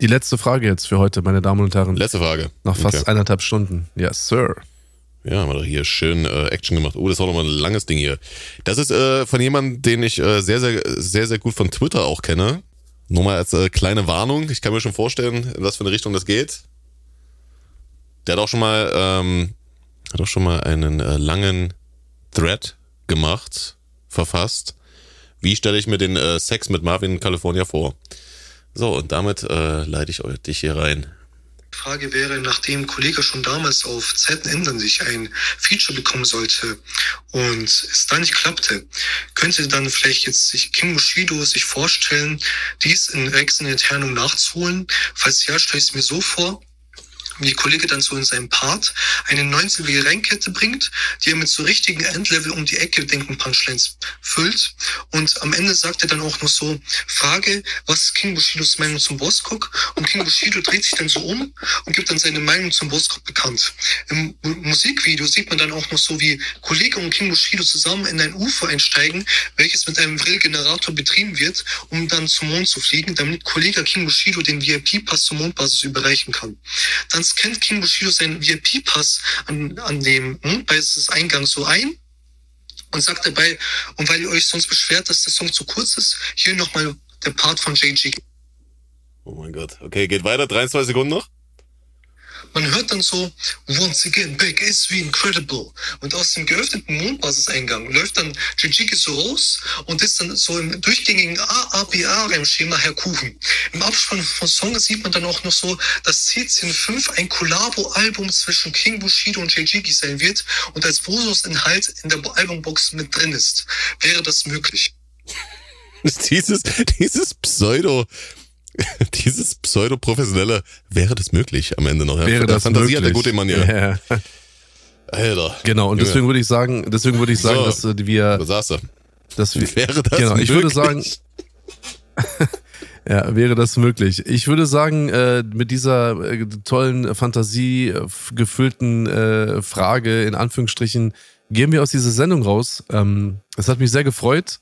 Speaker 1: Die letzte Frage jetzt für heute, meine Damen und Herren.
Speaker 2: Letzte Frage.
Speaker 1: Nach fast
Speaker 2: Okay.
Speaker 1: eineinhalb Stunden. Yes, Sir.
Speaker 2: Ja, haben wir doch hier schön äh, Action gemacht. Oh, das war nochmal ein langes Ding hier. Das ist äh, von jemandem, den ich äh, sehr, sehr, sehr, sehr gut von Twitter auch kenne. Nur mal als äh, kleine Warnung. Ich kann mir schon vorstellen, in was für eine Richtung das geht. Der hat auch schon mal, ähm, hat auch schon mal einen äh, langen Thread gemacht, verfasst. Wie stelle ich mir den äh, Sex mit Marvin in California vor? So, und damit leite ich euch dich hier rein.
Speaker 10: Frage wäre, nachdem Kollege schon damals auf Zeiten ändern sich ein Feature bekommen sollte und es dann nicht klappte, könnte dann vielleicht jetzt sich King Bushido sich vorstellen, dies in Rex in Eternum nachzuholen? Falls ja, stelle ich es mir so vor, wie Kollege dann so in seinem Part eine 90er Reinkette bringt, die er mit so richtigen Endlevel um die Ecke denken Punchlines füllt. Und am Ende sagt er dann auch noch so, Frage, was ist King Bushidos Meinung zum Boskok? Und King Bushido dreht sich dann so um und gibt dann seine Meinung zum Boskok bekannt. Im Mu- Musikvideo sieht man dann auch noch so, wie Kollege und King Bushido zusammen in ein UFO einsteigen, welches mit einem Vril-Generator betrieben wird, um dann zum Mond zu fliegen, damit Kollege King Bushido den VIP-Pass zur Mondbasis überreichen kann. Dann scannt King Bushido seinen VIP-Pass an, an dem Mondbasis-Eingang so ein und sagt dabei, und weil ihr euch sonst beschwert, dass der Song zu kurz ist, hier nochmal der Part von JG.
Speaker 2: Oh mein Gott. Okay, geht weiter. 23 Sekunden noch.
Speaker 10: Man hört dann so, once again, back is we incredible. Und aus dem geöffneten Mondbasiseingang läuft dann Jijiki so raus und ist dann so im durchgängigen AABA-Schema Herr Kuchen. Im Abspann von Song sieht man dann auch noch so, dass CCN5 ein Kollabo-Album zwischen King Bushido und Jijiki sein wird und als Bonusinhalt in der Albumbox mit drin ist. Wäre das möglich? [laughs]
Speaker 2: dieses, dieses Pseudo, [laughs] dieses pseudo-professionelle, wäre das möglich am Ende noch?
Speaker 1: Wäre das
Speaker 2: Fantasie
Speaker 1: möglich?
Speaker 2: hat der gute Mann ja.
Speaker 1: Ja.
Speaker 2: Alter.
Speaker 1: Genau, und deswegen würde ich sagen, deswegen würde ich sagen,
Speaker 2: So.
Speaker 1: dass äh, wir,
Speaker 2: Da saß er.
Speaker 1: dass wir,
Speaker 2: Wäre das
Speaker 1: genau, ich
Speaker 2: möglich?
Speaker 1: würde sagen, [laughs] ja, wäre das möglich. Ich würde sagen, äh, mit dieser äh, tollen, Fantasie äh, Frage in Anführungsstrichen gehen wir aus dieser Sendung raus. Ähm, es hat mich sehr gefreut.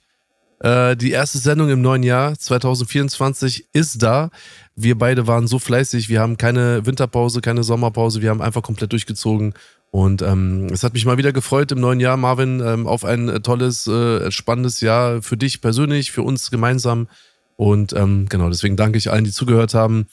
Speaker 1: Äh, die erste Sendung im neuen Jahr 2024 ist da. Wir beide waren so fleißig. Wir haben keine Winterpause, keine Sommerpause. Wir haben einfach komplett durchgezogen. Und ähm, es hat mich mal wieder gefreut im neuen Jahr, Marvin, ähm, auf ein äh, tolles, äh, spannendes Jahr für dich persönlich, für uns gemeinsam. Und ähm, genau, deswegen danke ich allen, die zugehört haben.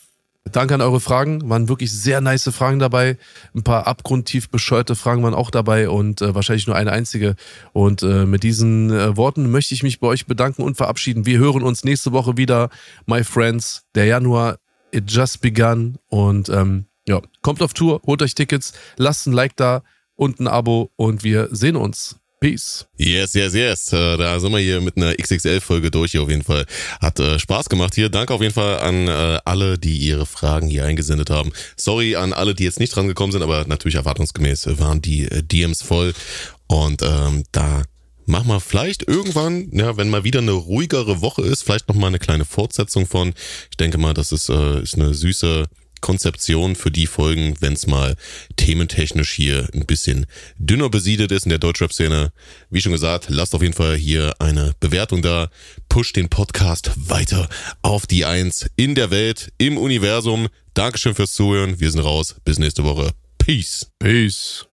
Speaker 1: Danke an eure Fragen, waren wirklich sehr nice Fragen dabei. Ein paar abgrundtief bescheuerte Fragen waren auch dabei und äh, wahrscheinlich nur eine einzige. Und äh, mit diesen äh, Worten möchte ich mich bei euch bedanken und verabschieden. Wir hören uns nächste Woche wieder, my friends. Der Januar, it just begun. Und ähm, ja, kommt auf Tour, holt euch Tickets, lasst ein Like da und ein Abo und wir sehen uns. Peace.
Speaker 2: Yes, yes, yes. Äh, Da sind wir hier mit einer XXL-Folge durch hier auf jeden Fall. Hat äh, Spaß gemacht hier. Danke auf jeden Fall an äh, alle, die ihre Fragen hier eingesendet haben. Sorry an alle, die jetzt nicht dran gekommen sind, aber natürlich erwartungsgemäß waren die äh, DMs voll. Und ähm, da machen wir vielleicht irgendwann, ja, wenn mal wieder eine ruhigere Woche ist, vielleicht nochmal eine kleine Fortsetzung von. Ich denke mal, das ist, äh, ist eine süße Konzeption für die Folgen, wenn es mal thementechnisch hier ein bisschen dünner besiedelt ist in der Deutschrap-Szene. Wie schon gesagt, lasst auf jeden Fall hier eine Bewertung da. Pusht den Podcast weiter auf die Eins in der Welt, im Universum. Dankeschön fürs Zuhören. Wir sind raus. Bis nächste Woche. Peace.
Speaker 1: Peace.